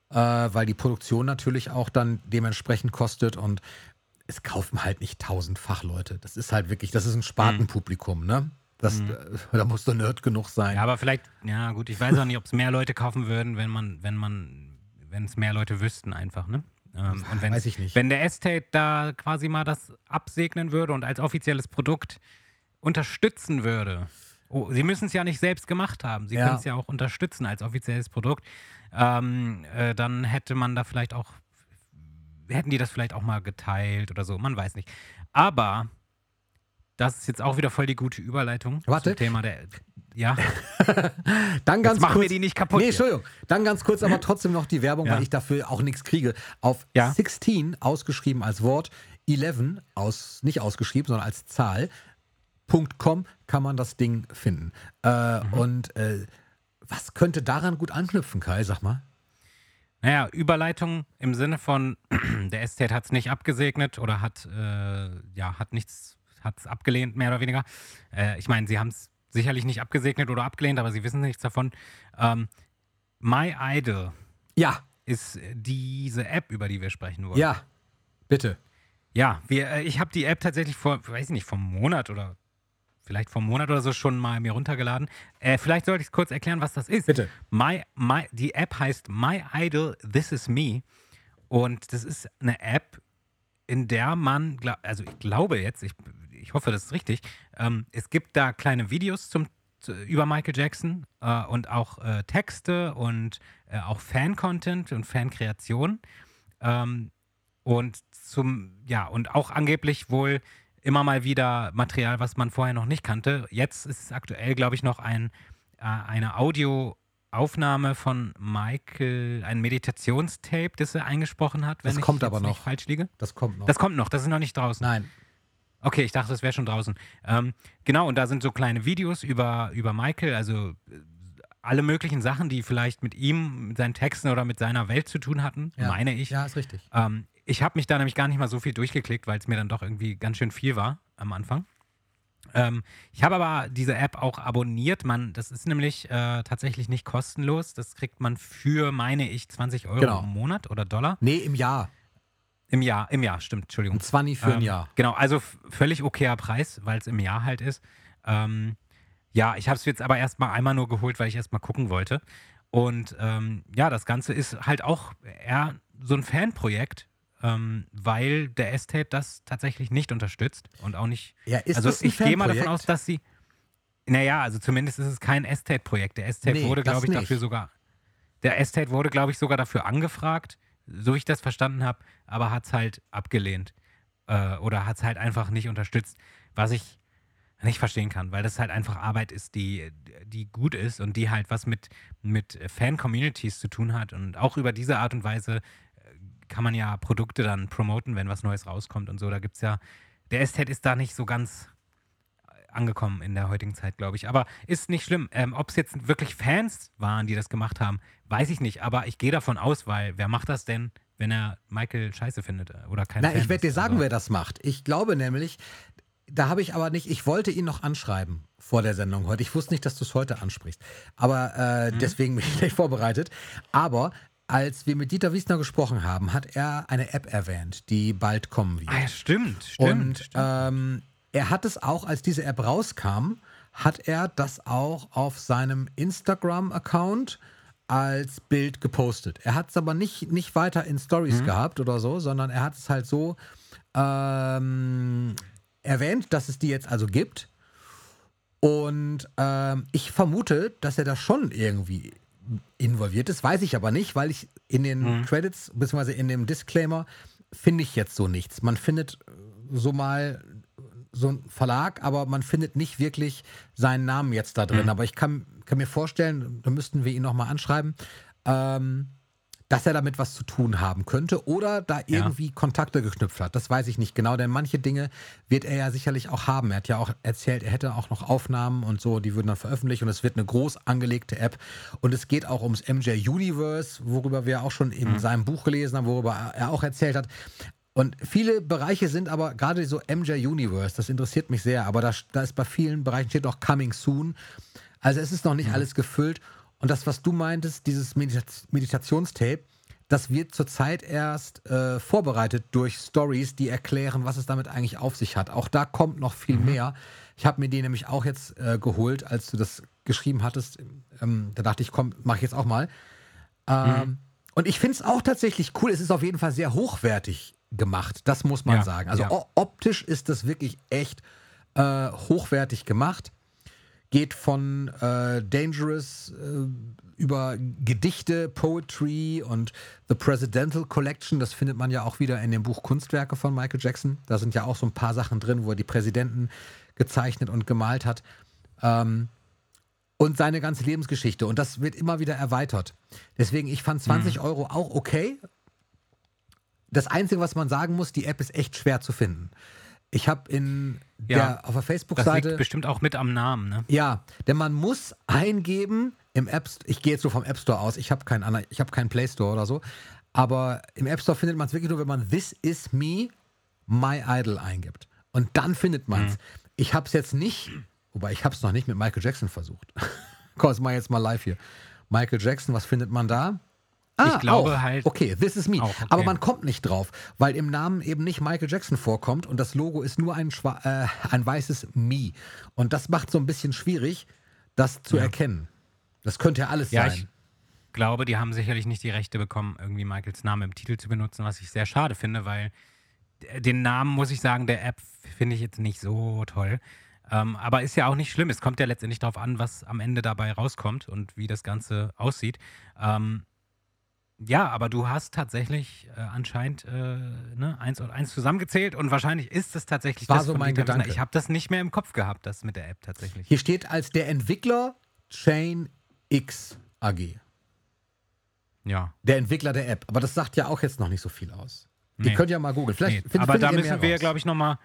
äh, weil die Produktion natürlich auch dann dementsprechend kostet und es kaufen halt nicht tausend Fachleute. Das ist halt wirklich, das ist ein Spartenpublikum, ne? Das, äh, da musst du Nerd genug sein. Mhm. Ja, aber vielleicht, ja gut, ich weiß auch nicht, ob es mehr Leute kaufen würden, wenn man, wenn man, wenn es mehr Leute wüssten einfach, ne? Ähm, und wenn, Weiß ich nicht. Wenn der Estate da quasi mal das absegnen würde und als offizielles Produkt unterstützen würde. Oh, sie müssen es ja nicht selbst gemacht haben. Sie Ja. können es ja auch unterstützen als offizielles Produkt. Ähm, äh, dann hätte man da vielleicht auch, hätten die das vielleicht auch mal geteilt oder so. Man weiß nicht. Aber das ist jetzt auch wieder voll die gute Überleitung Warte. zum Thema der. Ja, Dann ganz jetzt machen kurz, wir die nicht kaputt. Nee, hier. Entschuldigung. Dann ganz kurz aber trotzdem noch die Werbung, Ja. weil ich dafür auch nichts kriege. Auf Ja. 16, ausgeschrieben als Wort, 11, aus, nicht ausgeschrieben, sondern als Zahl, .com kann man das Ding finden. Äh, Mhm. Und äh, was könnte daran gut anknüpfen, Kai? Sag mal. Naja, Überleitung im Sinne von, der Estate hat es nicht abgesegnet oder hat, äh, ja, hat nichts, hat es abgelehnt, mehr oder weniger. Äh, ich meine, sie haben es sicherlich nicht abgesegnet oder abgelehnt, aber sie wissen nichts davon. Ähm, My Idol Ja, ist diese App, über die wir sprechen wollen. ja, bitte. Ja, wir, äh, ich habe die App tatsächlich vor, weiß ich nicht, vor einem Monat oder vielleicht vor einem Monat oder so schon mal mir runtergeladen. Äh, vielleicht sollte ich kurz erklären, was das ist. Bitte. My, my, die App heißt My Idol This Is Me und das ist eine App, in der man, also ich glaube jetzt, ich, ich hoffe, das ist richtig, ähm, es gibt da kleine Videos zum, zu, über Michael Jackson äh, und auch äh, Texte und äh, auch Fan-Content und Fan-Kreation. Ähm, und zum, ja, und auch angeblich wohl immer mal wieder Material, was man vorher noch nicht kannte. Jetzt ist es aktuell, glaube ich, noch ein, äh, eine Audioaufnahme von Michael, ein Meditationstape, das er eingesprochen hat, wenn Das ich kommt aber noch. falsch liege. Das kommt noch. Das kommt noch, das ist noch nicht draußen. Nein. Okay, ich dachte, das wäre schon draußen. Ähm, genau, und da sind so kleine Videos über, über Michael, also äh, alle möglichen Sachen, die vielleicht mit ihm, mit seinen Texten oder mit seiner Welt zu tun hatten, Ja. meine ich. Ja, ist richtig. Ähm, ich habe mich da nämlich gar nicht mal so viel durchgeklickt, weil es mir dann doch irgendwie ganz schön viel war am Anfang. Ähm, ich habe aber diese App auch abonniert. Man, das ist nämlich äh, tatsächlich nicht kostenlos. Das kriegt man für, meine ich, 20 Euro Genau. im Monat oder Dollar. Nee, im Jahr. Im Jahr, im Jahr, stimmt, Entschuldigung. Ein 20 für ein Ähm, Jahr. Genau, also völlig okayer Preis, weil es im Jahr halt ist. Ähm, ja, ich habe es jetzt aber erstmal einmal nur geholt, weil ich erstmal gucken wollte. Und ähm, ja, das Ganze ist halt auch eher so ein Fanprojekt, ähm, weil der Estate das tatsächlich nicht unterstützt und auch nicht. Ja, ist also das ein ich gehe mal davon aus, dass sie. Naja, also zumindest ist es kein Estate-Projekt. Der Estate Nee, wurde, glaube ich, nicht. dafür sogar. Der Estate wurde, glaube ich, sogar dafür angefragt, so ich das verstanden habe, aber hat es halt abgelehnt. Äh, oder hat es halt einfach nicht unterstützt, was ich nicht verstehen kann, weil das halt einfach Arbeit ist, die, die gut ist und die halt was mit, mit Fan-Communities zu tun hat. Und auch über diese Art und Weise äh, kann man ja Produkte dann promoten, wenn was Neues rauskommt und so. Da gibt es ja, der Estate ist da nicht so ganz angekommen in der heutigen Zeit, glaube ich. Aber ist nicht schlimm. Ähm, Ob es jetzt wirklich Fans waren, die das gemacht haben, weiß ich nicht. Aber ich gehe davon aus, weil wer macht das denn, wenn er Michael scheiße findet äh, oder kein Na, Fan ich werde dir sagen, Also, wer das macht. Ich glaube nämlich, da habe ich aber nicht, ich wollte ihn noch anschreiben vor der Sendung heute. Ich wusste nicht, dass du es heute ansprichst. Aber äh, Mhm. deswegen bin ich gleich vorbereitet. Aber als wir mit Dieter Wiesner gesprochen haben, hat er eine App erwähnt, die bald kommen wird. Ah, ja, stimmt, stimmt. Und stimmt. ähm, er hat es auch, als diese App rauskam, hat er das auch auf seinem Instagram-Account als Bild gepostet. Er hat es aber nicht, nicht weiter in Stories Mhm. gehabt oder so, sondern er hat es halt so ähm, erwähnt, dass es die jetzt also gibt. Und ähm, ich vermute, dass er da schon irgendwie involviert ist, weiß ich aber nicht, weil ich in den Mhm. Credits bzw. in dem Disclaimer finde ich jetzt so nichts. Man findet so mal so einen Verlag, aber man findet nicht wirklich seinen Namen jetzt da drin. Mhm. Aber ich kann, kann mir vorstellen, da müssten wir ihn nochmal anschreiben, ähm, dass er damit was zu tun haben könnte oder da irgendwie ja. Kontakte geknüpft hat. Das weiß ich nicht genau, denn manche Dinge wird er ja sicherlich auch haben. Er hat ja auch erzählt, er hätte auch noch Aufnahmen und so, die würden dann veröffentlicht und es wird eine groß angelegte App. Und es geht auch ums MJ Universe, worüber wir auch schon in mhm. seinem Buch gelesen haben, worüber er auch erzählt hat. Und viele Bereiche sind aber gerade so MJ Universe, das interessiert mich sehr, aber da, da ist bei vielen Bereichen steht noch Coming Soon. Also es ist noch nicht mhm. alles gefüllt. Und das, was du meintest, dieses Medita Meditationstape, das wird zurzeit erst äh, vorbereitet durch Stories, die erklären, was es damit eigentlich auf sich hat. Auch da kommt noch viel mhm. mehr. Ich habe mir die nämlich auch jetzt äh, geholt, als du das geschrieben hattest. Ähm, da dachte ich, komm, mach ich jetzt auch mal. Ähm, mhm. Und ich finde es auch tatsächlich cool. Es ist auf jeden Fall sehr hochwertig gemacht. Das muss man ja, sagen. Also ja. optisch ist das wirklich echt äh, hochwertig gemacht geht von äh, Dangerous äh, über Gedichte, Poetry und The Presidential Collection. Das findet man ja auch wieder in dem Buch Kunstwerke von Michael Jackson. Da sind ja auch so ein paar Sachen drin, wo er die Präsidenten gezeichnet und gemalt hat. Ähm, und seine ganze Lebensgeschichte. Und das wird immer wieder erweitert. Deswegen, ich fand 20 mhm. Euro auch okay. Das Einzige, was man sagen muss, die App ist echt schwer zu finden. Ich habe in der, ja, auf der Facebook-Seite. Das liegt bestimmt auch mit am Namen, ne? Ja, denn man muss eingeben im App Store, ich gehe jetzt so vom App Store aus, ich habe keinen anderen, ich habe keinen Play Store oder so, aber im App Store findet man es wirklich nur, wenn man This is me, my idol eingibt. Und dann findet man es. Mhm. Ich habe es jetzt nicht, wobei ich habe es noch nicht mit Michael Jackson versucht. Komm, jetzt mal live hier. Michael Jackson, was findet man da? Ah, ich glaube auch. halt. Okay, this is me. Auch, okay. Aber man kommt nicht drauf, weil im Namen eben nicht Michael Jackson vorkommt und das Logo ist nur ein, äh, ein weißes Me. Und das macht so ein bisschen schwierig, das zu ja. erkennen. Das könnte ja alles ja, sein. Ich glaube, die haben sicherlich nicht die Rechte bekommen, irgendwie Michaels Namen im Titel zu benutzen, was ich sehr schade finde, weil den Namen, muss ich sagen, der App finde ich jetzt nicht so toll. Ähm, aber ist ja auch nicht schlimm. Es kommt ja letztendlich darauf an, was am Ende dabei rauskommt und wie das Ganze aussieht. Ähm, ja, aber du hast tatsächlich äh, anscheinend äh, ne, eins und eins zusammengezählt und wahrscheinlich ist es tatsächlich War das so mein Gedanke. Ich habe das nicht mehr im Kopf gehabt, das mit der App tatsächlich. Hier steht als der Entwickler Chain X AG. Ja. Der Entwickler der App. Aber das sagt ja auch jetzt noch nicht so viel aus. Nee. Ihr könnt ja mal googeln. Vielleicht nee. find, Aber da müssen wir, glaube ich, nochmal.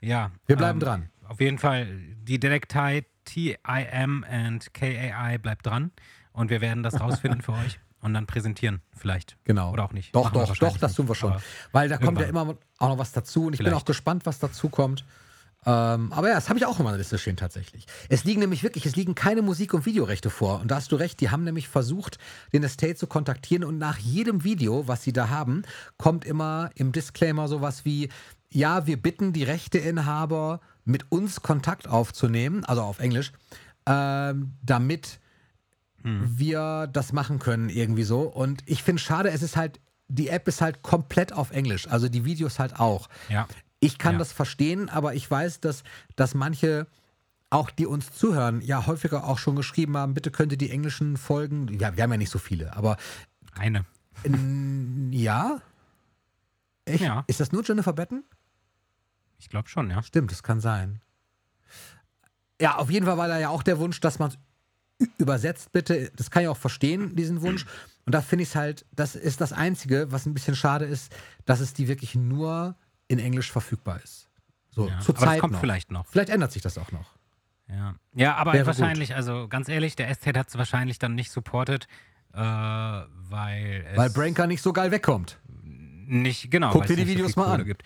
Ja. Wir bleiben ähm, dran. Auf jeden Fall. Die Detektei TIM und KAI bleibt dran. Und wir werden das rausfinden für euch und dann präsentieren vielleicht. Genau. Oder auch nicht. Doch, Machen doch, doch, das tun wir schon. Weil da kommt ja immer auch noch was dazu und ich vielleicht. bin auch gespannt, was dazu kommt. Ähm, aber ja, das habe ich auch in meiner Liste stehen tatsächlich. Es liegen nämlich wirklich, es liegen keine Musik- und Videorechte vor. Und da hast du recht, die haben nämlich versucht, den Estate zu kontaktieren und nach jedem Video, was sie da haben, kommt immer im Disclaimer sowas wie, ja, wir bitten die Rechteinhaber, mit uns Kontakt aufzunehmen, also auf Englisch, ähm, damit hm. wir das machen können, irgendwie so. Und ich finde schade, es ist halt, die App ist halt komplett auf Englisch, also die Videos halt auch. Ja. Ich kann ja. das verstehen, aber ich weiß, dass, dass manche auch die uns zuhören, ja häufiger auch schon geschrieben haben, bitte könnt ihr die englischen Folgen, ja, wir haben ja nicht so viele, aber eine. ja? Echt? Ja. Ist das nur Jennifer Betten? Ich glaube schon, ja. Stimmt, das kann sein. Ja, auf jeden Fall war da ja auch der Wunsch, dass man es übersetzt bitte. Das kann ich auch verstehen, diesen Wunsch. Und da finde ich es halt, das ist das Einzige, was ein bisschen schade ist, dass es die wirklich nur in Englisch verfügbar ist. So, ja, zur aber Zeit das kommt noch. vielleicht noch. Vielleicht ändert sich das auch noch. Ja, ja aber Wäre wahrscheinlich, gut. also ganz ehrlich, der SZ hat es wahrscheinlich dann nicht supported, äh, weil es Weil Branker nicht so geil wegkommt. Nicht, genau. Guck dir die Videos so mal Kohle an. Gibt.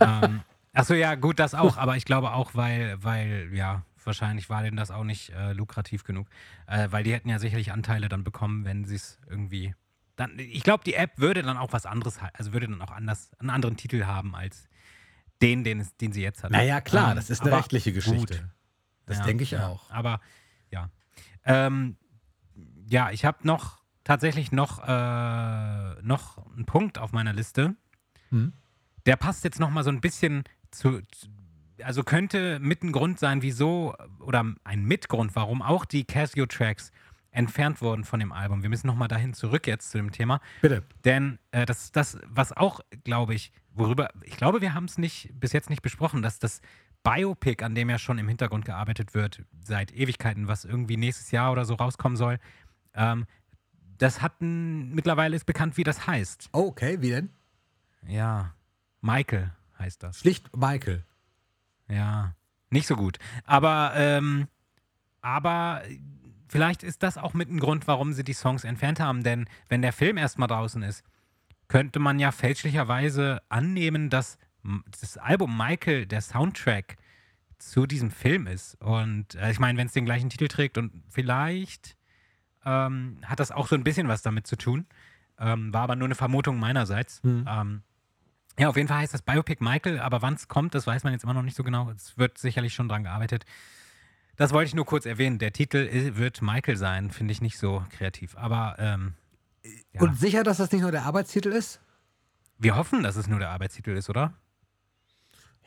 ähm, achso, ja, gut, das auch, aber ich glaube auch, weil, weil, ja, wahrscheinlich war denen das auch nicht äh, lukrativ genug. Äh, weil die hätten ja sicherlich Anteile dann bekommen, wenn sie es irgendwie. Dann, ich glaube, die App würde dann auch was anderes, also würde dann auch anders, einen anderen Titel haben als den, den, es, den sie jetzt hat. Naja, klar, ähm, das ist eine rechtliche Geschichte. Gut. Das ja, denke ich ja, auch. Aber ja. Ähm, ja, ich habe noch tatsächlich noch, äh, noch einen Punkt auf meiner Liste. Hm? Der passt jetzt noch mal so ein bisschen zu, also könnte mit ein Grund sein, wieso, oder ein Mitgrund, warum auch die Casio-Tracks entfernt wurden von dem Album. Wir müssen nochmal dahin zurück jetzt zu dem Thema. Bitte. Denn äh, das, das, was auch, glaube ich, worüber, ich glaube, wir haben es nicht, bis jetzt nicht besprochen, dass das Biopic, an dem ja schon im Hintergrund gearbeitet wird, seit Ewigkeiten, was irgendwie nächstes Jahr oder so rauskommen soll, ähm, das hat ein, mittlerweile ist bekannt, wie das heißt. Oh, okay, wie denn? Ja, Michael heißt das. Schlicht Michael. Ja, nicht so gut. Aber, ähm, aber vielleicht ist das auch mit ein Grund, warum sie die Songs entfernt haben. Denn wenn der Film erstmal draußen ist, könnte man ja fälschlicherweise annehmen, dass das Album Michael der Soundtrack zu diesem Film ist. Und äh, ich meine, wenn es den gleichen Titel trägt und vielleicht ähm, hat das auch so ein bisschen was damit zu tun. Ähm, war aber nur eine Vermutung meinerseits. Hm. Ähm, ja, auf jeden Fall heißt das Biopic Michael, aber wann es kommt, das weiß man jetzt immer noch nicht so genau. Es wird sicherlich schon dran gearbeitet. Das wollte ich nur kurz erwähnen. Der Titel wird Michael sein, finde ich nicht so kreativ. Aber ähm, ja. Und sicher, dass das nicht nur der Arbeitstitel ist? wir hoffen, dass es nur der Arbeitstitel ist, oder?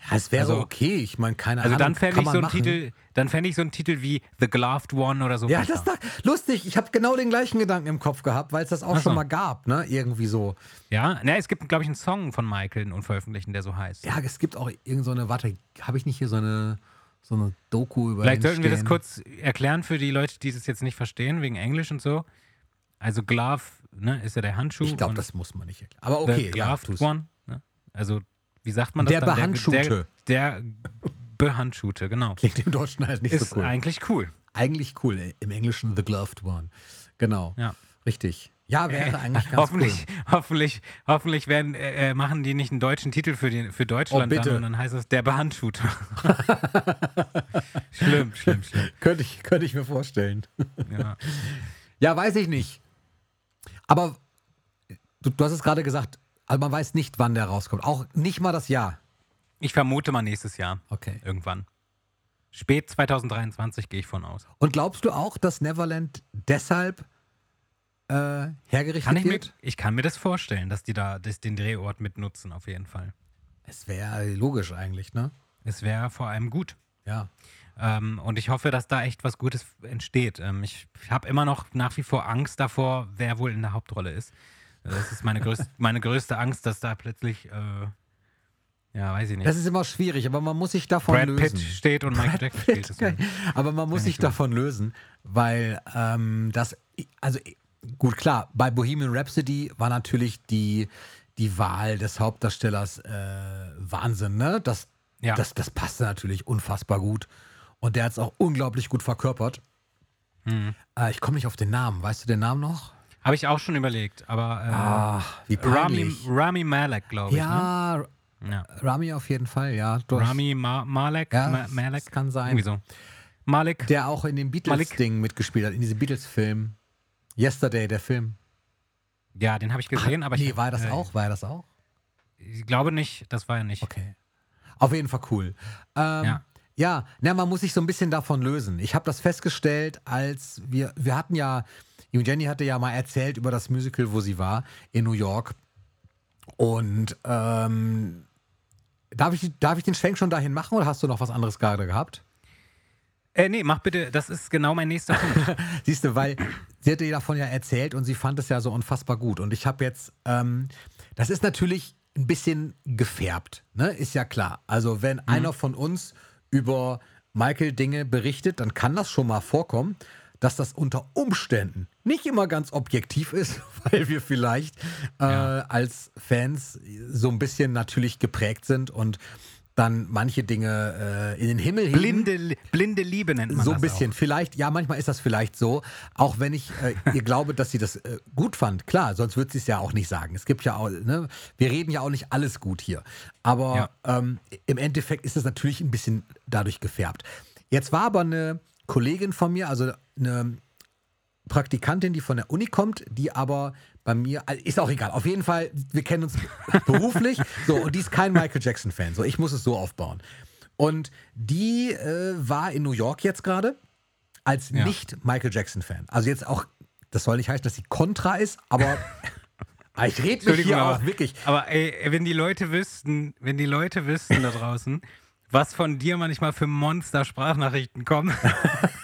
Ja, es wäre Also- okay. Ich meine, keine Also Ahnung. dann fände ich so einen machen. Titel, dann fände ich so einen Titel wie The Gloved One oder so. Ja, das ist doch lustig. Ich habe genau den gleichen Gedanken im Kopf gehabt, weil es das auch Ach so. schon mal gab, ne? Irgendwie so. Ja, ne, es gibt, glaube ich, einen Song von Michael, einen unveröffentlichten, der so heißt. Ja, es gibt auch irgend so eine, warte, habe ich nicht hier so eine, so eine Doku über Vielleicht sollten wir das kurz erklären für die Leute, die das jetzt nicht verstehen, wegen Englisch und so. Also Glove, ne, ist ja der Handschuh. Ich glaube, das muss man nicht erklären. Aber The okay, ja, Gloved tu's. One. Ne? Also, wie sagt man das Der dann? Behandschuhte. Der, der Behandschuhte, genau. Klingt im Deutschen halt nicht ist so cool. eigentlich cool. eigentlich cool. äh, Im Englischen The Gloved One. Genau. Ja. Richtig. Ja, wäre eigentlich ganz hoffentlich, cool. hoffentlich, hoffentlich werden, äh, äh, machen die nicht einen deutschen Titel für, die, für Deutschland Oh, bitte. dann und dann heißt es der Behandschuhte. schlimm, schlimm, schlimm. Könnte ich, könnte ich mir vorstellen. Ja. Ja, weiß ich nicht. Aber du, du hast es gerade gesagt, also man weiß nicht, wann der rauskommt. Auch nicht mal das Jahr. Ich vermute mal nächstes Jahr. Okay. Irgendwann. Spät 2023 gehe ich von aus. Und glaubst du auch, dass Neverland deshalb äh, hergerichtet Kann ich, mir, wird? ich kann mir das vorstellen, dass die da das, den Drehort mitnutzen, auf jeden Fall. Es wäre logisch eigentlich, ne? Es wäre vor allem gut. Ja. Ähm, und ich hoffe, dass da echt was Gutes entsteht. Ähm, ich habe immer noch nach wie vor Angst davor, wer wohl in der Hauptrolle ist. Das ist meine, größte, meine größte Angst, dass da plötzlich, äh, ja, weiß ich nicht, Das ist immer schwierig, aber man muss sich davon Brad lösen. Pitt steht und Michael Jackson Geil. Aber man muss sich davon lösen, weil ähm, das, also gut klar, bei Bohemian Rhapsody war natürlich die, die Wahl des Hauptdarstellers äh, Wahnsinn, ne? Das, Ja. das, das passte natürlich unfassbar gut. Und der hat es auch unglaublich gut verkörpert. Mhm. Äh, ich komme nicht auf den Namen. Weißt du den Namen noch? Habe ich auch schon überlegt, aber äh, Ach, wie Rami. Rami Malek, glaube ich. ja, Ne? Ja. Rami auf jeden Fall, ja. Du Rami Ma Malek, Ja, Ma Malek, kann sein. irgendwie so. Malik, Der auch in dem. Beatles-Ding mitgespielt hat, in diesem Beatles-Film. Yesterday, der Film. ja, den habe ich gesehen, aber nee, ich, war das äh, auch? War er das auch? Ich glaube nicht, das war er nicht. Okay. Auf jeden Fall cool. Ähm, Ja. ja. na, man muss sich so ein bisschen davon lösen. Ich habe das festgestellt, als wir, wir hatten ja, Jenny hatte ja mal erzählt über das Musical, wo sie war, in New York. Und ähm, darf, ich, darf ich den Schwenk schon dahin machen oder hast du noch was anderes gerade gehabt? Äh, nee, mach bitte, das ist genau mein nächster Punkt. Siehst du, weil sie hatte davon ja erzählt und sie fand es ja so unfassbar gut. Und ich habe jetzt, ähm, das ist natürlich ein bisschen gefärbt, ne? Ist ja klar. Also wenn einer von uns über Michael Dinge berichtet, dann kann das schon mal vorkommen, dass das unter Umständen nicht immer ganz objektiv ist, weil wir vielleicht äh, als Fans so ein bisschen natürlich geprägt sind und dann manche Dinge äh, in den Himmel heben. Blinde, blinde Liebe nennt man So das ein bisschen. Vielleicht, ja, manchmal ist das vielleicht so. Auch wenn ich äh, ihr glaube, dass sie das äh, gut fand. Klar, sonst würde sie es ja auch nicht sagen. Es gibt ja auch, ne, wir reden ja auch nicht alles gut hier. Aber ähm, im Endeffekt ist es natürlich ein bisschen dadurch gefärbt. Jetzt war aber eine Kollegin von mir, also eine Praktikantin, die von der Uni kommt, die aber bei mir, also ist auch egal, auf jeden Fall, wir kennen uns beruflich, so, und die ist kein Michael Jackson-Fan, so, ich muss es so aufbauen. Und die äh, war in New York jetzt gerade als Ja. nicht Michael Jackson-Fan. Also jetzt auch, das soll nicht heißen, dass sie kontra ist, aber ich rede mich hier aber, auch wirklich. aber ey, wenn die Leute wüssten, wenn die Leute wüssten da draußen, was von dir manchmal für Monster-Sprachnachrichten kommen.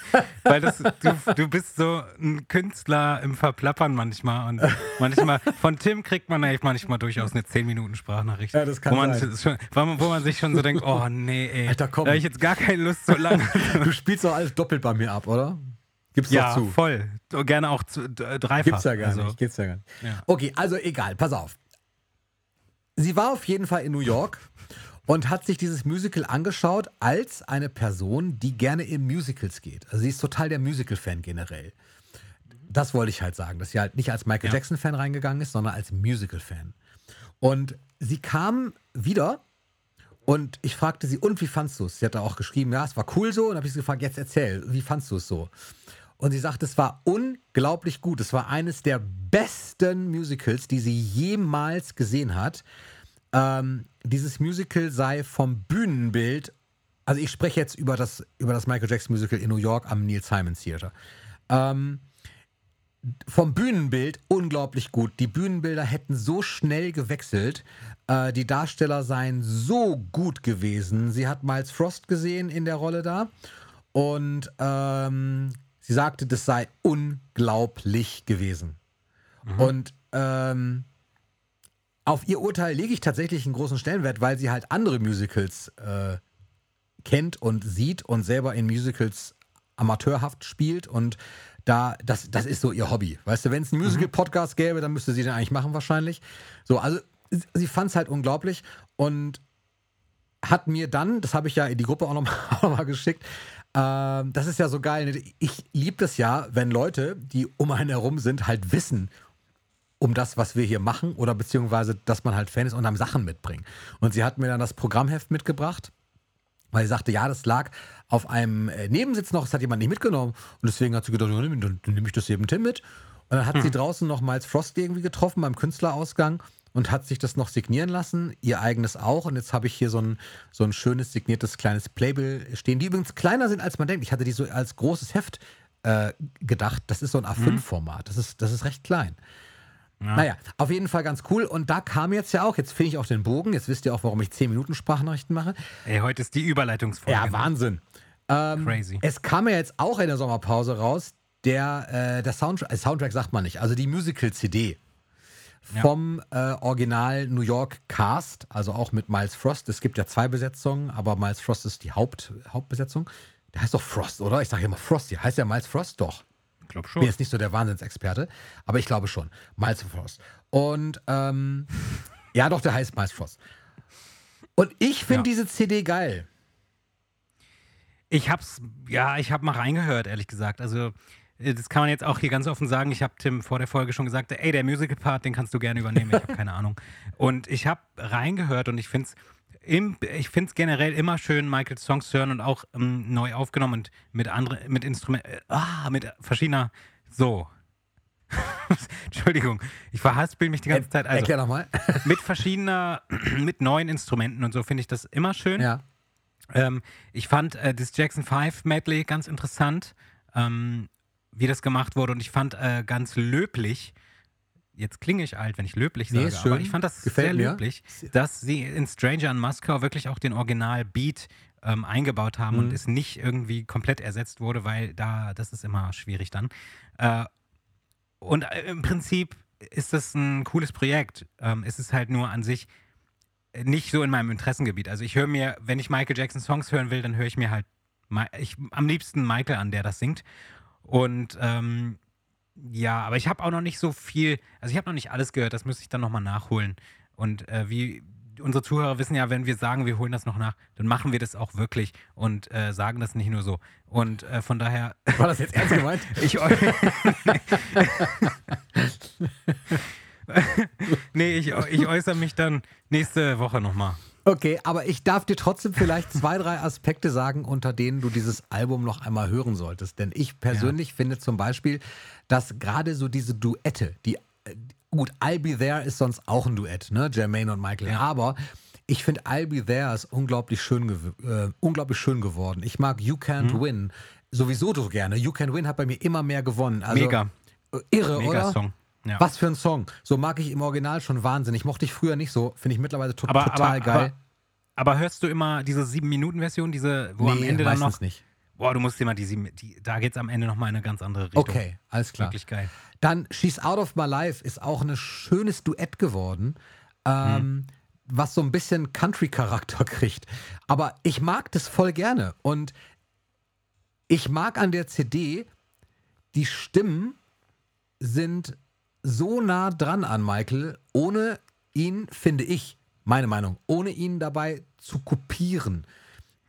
Weil das, du, du bist so ein Künstler im Verplappern manchmal. Und manchmal, von Tim kriegt man eigentlich manchmal durchaus eine 10-Minuten-Sprachnachricht. Ja, das kann wo man, sein. Schon, wo man- sich schon so denkt, oh nee, ey. Alter, komm. Da habe ich jetzt gar keine Lust so lange. Du spielst doch alles doppelt bei mir ab, oder? Gib's ja, zu. voll. Gerne auch zu, dreifach. Gibt's ja gar also, nicht. Gibt's ja gar nicht. Ja. Okay, also egal, pass auf. Sie war auf jeden Fall in New York und hat sich dieses Musical angeschaut als eine Person, die gerne in Musicals geht. Also sie ist total der Musical-Fan generell. Das wollte ich halt sagen, dass sie halt nicht als Michael Ja. Jackson-Fan reingegangen ist, sondern als Musical-Fan. Und sie kam wieder und ich fragte sie, und wie fandst du es? Sie hat da auch geschrieben, ja, es war cool so. Und habe ich sie gefragt, jetzt erzähl, wie fandst du es so? Und sie sagte, es war unglaublich gut. Es war eines der besten Musicals, die sie jemals gesehen hat. Ähm, dieses Musical sei vom Bühnenbild, also ich spreche jetzt über das, über das Michael Jackson Musical in New York am Neil Simon Theater. Ähm, vom Bühnenbild unglaublich gut. Die Bühnenbilder hätten so schnell gewechselt. Äh, die Darsteller seien so gut gewesen. Sie hat Miles Frost gesehen in der Rolle da. Und ähm, sie sagte, das sei unglaublich gewesen. Und ähm, auf ihr Urteil lege ich tatsächlich einen großen Stellenwert, weil sie halt andere Musicals äh, kennt und sieht und selber in Musicals amateurhaft spielt und da, das, das ist so ihr Hobby. Weißt du, wenn es einen Musical-Podcast gäbe, dann müsste sie den eigentlich machen wahrscheinlich. So, also sie- fand es halt unglaublich und hat mir dann, das habe ich ja in die Gruppe auch nochmal noch mal geschickt, ähm, das ist ja so geil. ne? Ich liebe das ja, wenn Leute, die um einen herum sind, halt wissen, um das, was wir hier machen oder beziehungsweise, dass man halt Fan ist und dann Sachen mitbringen. Und sie hat mir dann das Programmheft mitgebracht, weil sie sagte, ja, das lag auf einem äh, Nebensitz noch, das hat jemand nicht mitgenommen. Und deswegen hat sie gedacht, dann, nehme ich das eben Tim mit. Und dann hat sie draußen noch Miles Frost irgendwie getroffen beim Künstlerausgang und hat sich das noch signieren lassen, ihr eigenes auch. Und jetzt habe ich hier so ein, so ein schönes signiertes kleines Playbill stehen, die übrigens kleiner sind, als man denkt. Ich hatte die so als großes Heft äh, gedacht. Das ist so ein A5-Format. Das ist, das ist recht klein. Ja. Naja, auf jeden Fall ganz cool. Und da kam jetzt ja auch, jetzt finde ich auch den Bogen, jetzt wisst ihr auch, warum ich 10 Minuten Sprachnachrichten mache. Ey, heute ist die Überleitungsfolge. Ja, Wahnsinn. Ähm, Crazy. Es kam ja jetzt auch in der Sommerpause raus, der, äh, der Soundtrack, äh, Soundtrack sagt man nicht, also die Musical-CD Ja. vom äh, Original New York Cast, also auch mit Miles Frost. Es gibt ja zwei Besetzungen, aber Miles Frost ist die Haupt, Hauptbesetzung. Der heißt doch Frost, oder? Ich sage ja immer Frosty. Heißt ja Miles Frost doch. Ich glaube Ich bin schon. jetzt nicht so der Wahnsinnsexperte, aber ich glaube schon. Miles Frost. Und ähm, ja, doch, der heißt Miles Frost. Und ich finde Ja. diese CD geil. Ich hab's, ja, ich hab mal reingehört, ehrlich gesagt. Also, äh, das kann man jetzt auch hier ganz offen sagen. Ich habe Tim vor der Folge schon gesagt, ey, der Musical-Part, den kannst du gerne übernehmen. Ich habe keine Ahnung. Und ich habe reingehört und ich finde es ich find's generell immer schön, Michaels Songs zu hören und auch ähm, neu aufgenommen und mit anderen, mit Instrumenten, äh, ah, mit verschiedener, so. Entschuldigung, ich verhaspel mich die ganze Zeit. Also, Erklär nochmal. mit verschiedener, mit neuen Instrumenten und so finde ich das immer schön. ja. Ähm, ich fand äh, das Jackson 5 Medley ganz interessant, ähm, wie das gemacht wurde. Und ich fand äh, ganz löblich, jetzt klinge ich alt, wenn ich löblich Nee, sage, schön. aber ich fand das Gefällt sehr mir. löblich, dass sie in Stranger in Moskau wirklich auch den Original-Beat ähm, eingebaut haben Mhm. und es nicht irgendwie komplett ersetzt wurde, weil da, das ist immer schwierig dann. Äh, und äh, im Prinzip ist das ein cooles Projekt. Ähm, es ist halt nur an sich nicht so in meinem Interessengebiet. Also ich höre mir, wenn ich Michael Jackson Songs hören will, dann höre ich mir halt ich, am liebsten Michael an, der das singt. Und ähm, ja, aber ich habe auch noch nicht so viel, also ich habe noch nicht alles gehört, das müsste ich dann nochmal nachholen. Und äh, wie unsere Zuhörer wissen ja, wenn wir sagen, wir holen das noch nach, dann machen wir das auch wirklich und äh, sagen das nicht nur so. Und äh, von daher, War das jetzt ernst gemeint? ich nee, ich, ich äußere mich dann nächste Woche nochmal. Okay, aber ich darf dir trotzdem vielleicht zwei, drei Aspekte sagen, unter denen du dieses Album noch einmal hören solltest. Denn ich persönlich finde zum Beispiel, dass gerade so diese Duette, die, äh, gut, I'll Be There ist sonst auch ein Duett, ne? Jermaine und Michael. Ja. Aber ich finde I'll Be There ist unglaublich schön, äh, unglaublich schön geworden. Ich mag You Can't Win sowieso so gerne. You Can Win hat bei mir immer mehr gewonnen. Also, Mega, äh, Irre, mega oder? Song. Ja. Was für ein Song. So mag ich im Original schon wahnsinnig. Mochte ich früher nicht so. Finde ich mittlerweile to Aber- total aber- geil. Aber hörst du immer diese 7-Minuten-Version, diese, wo am Ende dann noch. nicht. Boah, du musst dir mal die, sieben- die da geht es am Ende nochmal in eine ganz andere Richtung. Okay, alles klar. Wirklich geil. Dann She's Out of My Life ist auch ein schönes Duett geworden, ähm, Hm. was so ein bisschen Country-Charakter kriegt. Aber ich mag das voll gerne. Und ich mag an der CD, die Stimmen sind so nah dran an Michael, ohne ihn, finde ich, meine Meinung, ohne ihn dabei zu kopieren.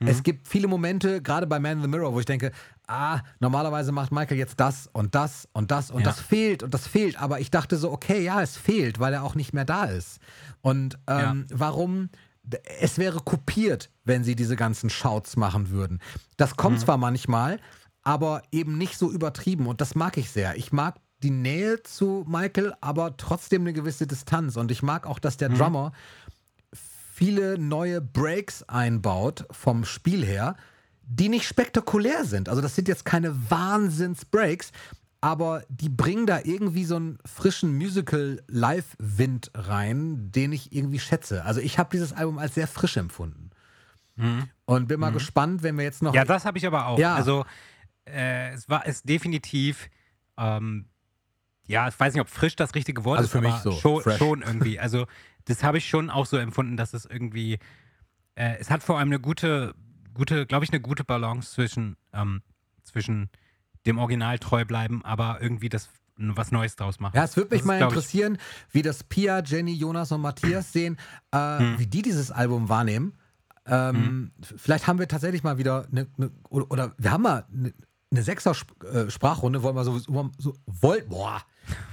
Es gibt viele Momente, gerade bei Man in the Mirror, wo ich denke, ah, normalerweise macht Michael jetzt das und das und das und Ja. das fehlt und das fehlt. Aber ich dachte so, okay, ja, es fehlt, weil er auch nicht mehr da ist. Und ähm, warum? D- Es wäre kopiert, wenn sie diese ganzen Shouts machen würden. Das kommt zwar manchmal, aber eben nicht so übertrieben und das mag ich sehr. Ich mag die Nähe zu Michael, aber trotzdem eine gewisse Distanz. Und ich mag auch, dass der Drummer viele neue Breaks einbaut vom Spiel her, die nicht spektakulär sind. Also das sind jetzt keine Wahnsinns-Breaks, aber die bringen da irgendwie so einen frischen Musical-Live-Wind rein, den ich irgendwie schätze. Also ich habe dieses Album als sehr frisch empfunden. Und bin mal gespannt, wenn wir jetzt noch... Mhm. Ja, das habe ich aber auch. Ja. Also äh, es war es definitiv, ähm, ja, ich weiß nicht, ob frisch das richtige Wort Also ist, für mich aber so, schon, schon irgendwie. Also das habe ich schon auch so empfunden, dass es irgendwie, äh, es hat vor allem eine gute, gute, glaube ich, eine gute Balance zwischen, ähm, zwischen dem Original treu bleiben, aber irgendwie das was Neues draus machen. Ja, es würde mich Das mal interessieren, wie das Pia, Jenny, Jonas und Matthias sehen, äh, Hm. wie die dieses Album wahrnehmen. Ähm, f- Vielleicht haben wir tatsächlich mal wieder eine, eine oder, oder wir haben mal eine, eine Sechser-Sprachrunde, wollen wir so, so, wollt, boah,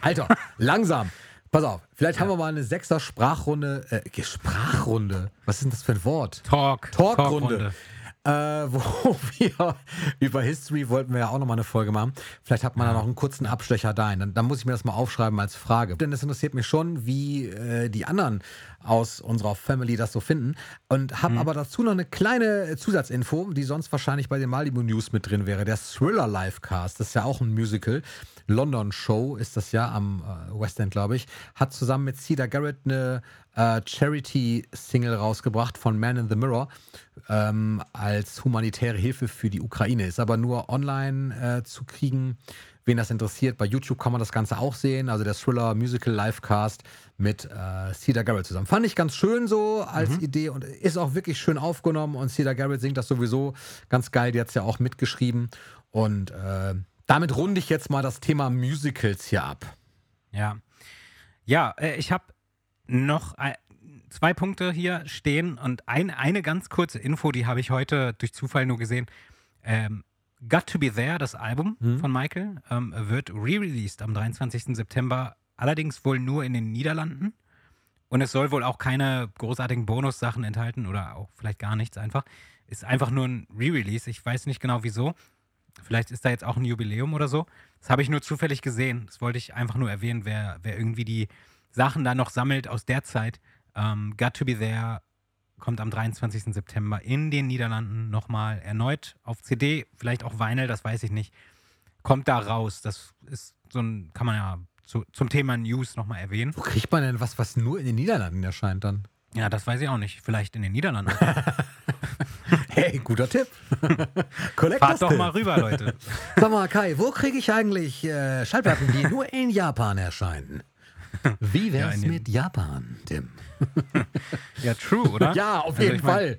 Alter, langsam. Pass auf, vielleicht haben wir mal eine Sechser-Sprachrunde, äh, Sprachrunde, was ist denn das für ein Wort? Talk. Talkrunde. Äh, wo wir über History wollten wir ja auch nochmal eine Folge machen. Vielleicht hat man da noch einen kurzen Abstecher dahin. Dann, dann muss ich mir das mal aufschreiben als Frage. Denn es interessiert mich schon, wie äh, die anderen aus unserer Family das so finden. Und habe aber dazu noch eine kleine Zusatzinfo, die sonst wahrscheinlich bei den Malibu News mit drin wäre. Der Thriller Livecast, das ist ja auch ein Musical. London Show ist das ja am äh, West End, glaube ich, hat zusammen mit Cedar Garrett eine äh, Charity-Single rausgebracht von Man in the Mirror ähm, als humanitäre Hilfe für die Ukraine. Ist aber nur online äh, zu kriegen, wen das interessiert. Bei YouTube kann man das Ganze auch sehen. Also der Thriller Musical Livecast mit äh, Cedar Garrett zusammen. Fand ich ganz schön so als Idee und ist auch wirklich schön aufgenommen. Und Cedar Garrett singt das sowieso ganz geil. Die hat es ja auch mitgeschrieben. Und äh, damit runde ich jetzt mal das Thema Musicals hier ab. Ja. Ja, äh, ich habe noch zwei Punkte hier stehen und ein, eine ganz kurze Info, die habe ich heute durch Zufall nur gesehen. Ähm, Got to Be There, das Album von Michael, ähm, wird re-released am 23. September, allerdings wohl nur in den Niederlanden. Und es soll wohl auch keine großartigen Bonussachen enthalten oder auch vielleicht gar nichts einfach. Ist einfach nur ein Re-Release. Ich weiß nicht genau wieso. Vielleicht ist da jetzt auch ein Jubiläum oder so. Das habe ich nur zufällig gesehen. Das wollte ich einfach nur erwähnen, wer, wer irgendwie die Sachen da noch sammelt aus der Zeit. Ähm, Got to Be There kommt am 23. September in den Niederlanden nochmal erneut auf CD, vielleicht auch Vinyl, das weiß ich nicht. Kommt da raus. Das ist so ein, kann man ja zu, zum Thema News nochmal erwähnen. Wo kriegt man denn was, was nur in den Niederlanden erscheint dann? Ja, das weiß ich auch nicht. Vielleicht in den Niederlanden. Hey, guter Tipp. Fahrt doch mal rüber, Leute. Sag mal, Kai, wo kriege ich eigentlich äh, Schallplatten, die nur in Japan erscheinen? Wie wär's Ja, mit Japan, Tim? Ja, true, oder? Ja, auf Also jeden ich mein, Fall.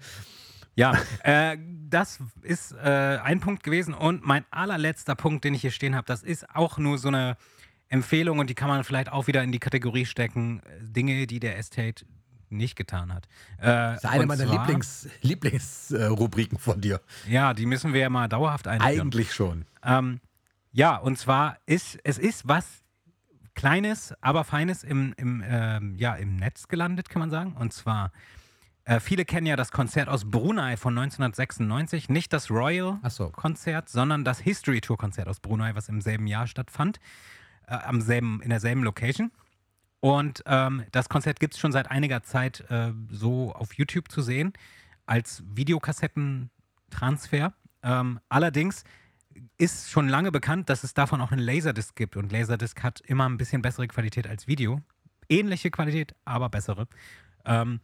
Ja, äh, das ist äh, ein Punkt gewesen. Und mein allerletzter Punkt, den ich hier stehen habe, das ist auch nur so eine Empfehlung und die kann man vielleicht auch wieder in die Kategorie stecken. äh, Dinge, die der Estate nicht getan hat. Äh, Das ist eine meiner zwar- Lieblings, Lieblingsrubriken von dir. Ja, die müssen wir ja mal dauerhaft einführen. Eigentlich schon. Ähm, ja, und zwar ist es ist was Kleines, aber Feines im, im, ähm, ja, im Netz gelandet, kann man sagen. Und zwar, äh, viele kennen ja das Konzert aus Brunei von 1996, nicht das Ach so. Royal-Konzert, sondern das History Tour-Konzert aus Brunei, was im selben Jahr stattfand, äh, am selben, in derselben Location. Und ähm, das Konzert gibt es schon seit einiger Zeit äh, so auf YouTube zu sehen, als Videokassettentransfer. Ähm, allerdings ist schon lange bekannt, dass es davon auch einen Laserdisc gibt. Und Laserdisc hat immer ein bisschen bessere Qualität als Video. Ähnliche Qualität, aber bessere. Ähm,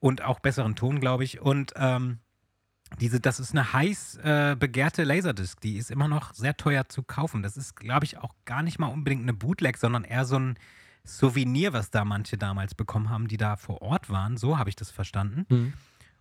und auch besseren Ton, glaube ich. Und ähm, diese, das ist eine heiß äh, begehrte Laserdisc. Die ist immer noch sehr teuer zu kaufen. Das ist, glaube ich, auch gar nicht mal unbedingt eine Bootleg, sondern eher so ein Souvenir, was da manche damals bekommen haben, die da vor Ort waren. So habe ich das verstanden. Mhm.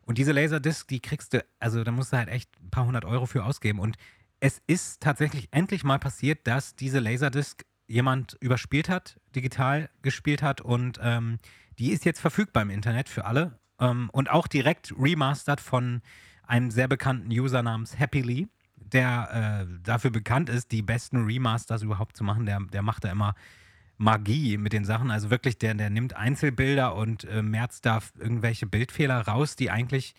Und diese Laserdisc, die kriegst du, also da musst du halt echt ein paar hundert Euro für ausgeben. Und es ist tatsächlich endlich mal passiert, dass diese Laserdisc jemand überspielt hat, digital gespielt hat und ähm, die ist jetzt verfügbar im Internet für alle ähm, und auch direkt remastered von einem sehr bekannten User namens Happily, der äh, dafür bekannt ist, die besten Remasters überhaupt zu machen. Der, der macht da immer Magie mit den Sachen. Also wirklich, der, der nimmt Einzelbilder und äh, merzt da irgendwelche Bildfehler raus, die eigentlich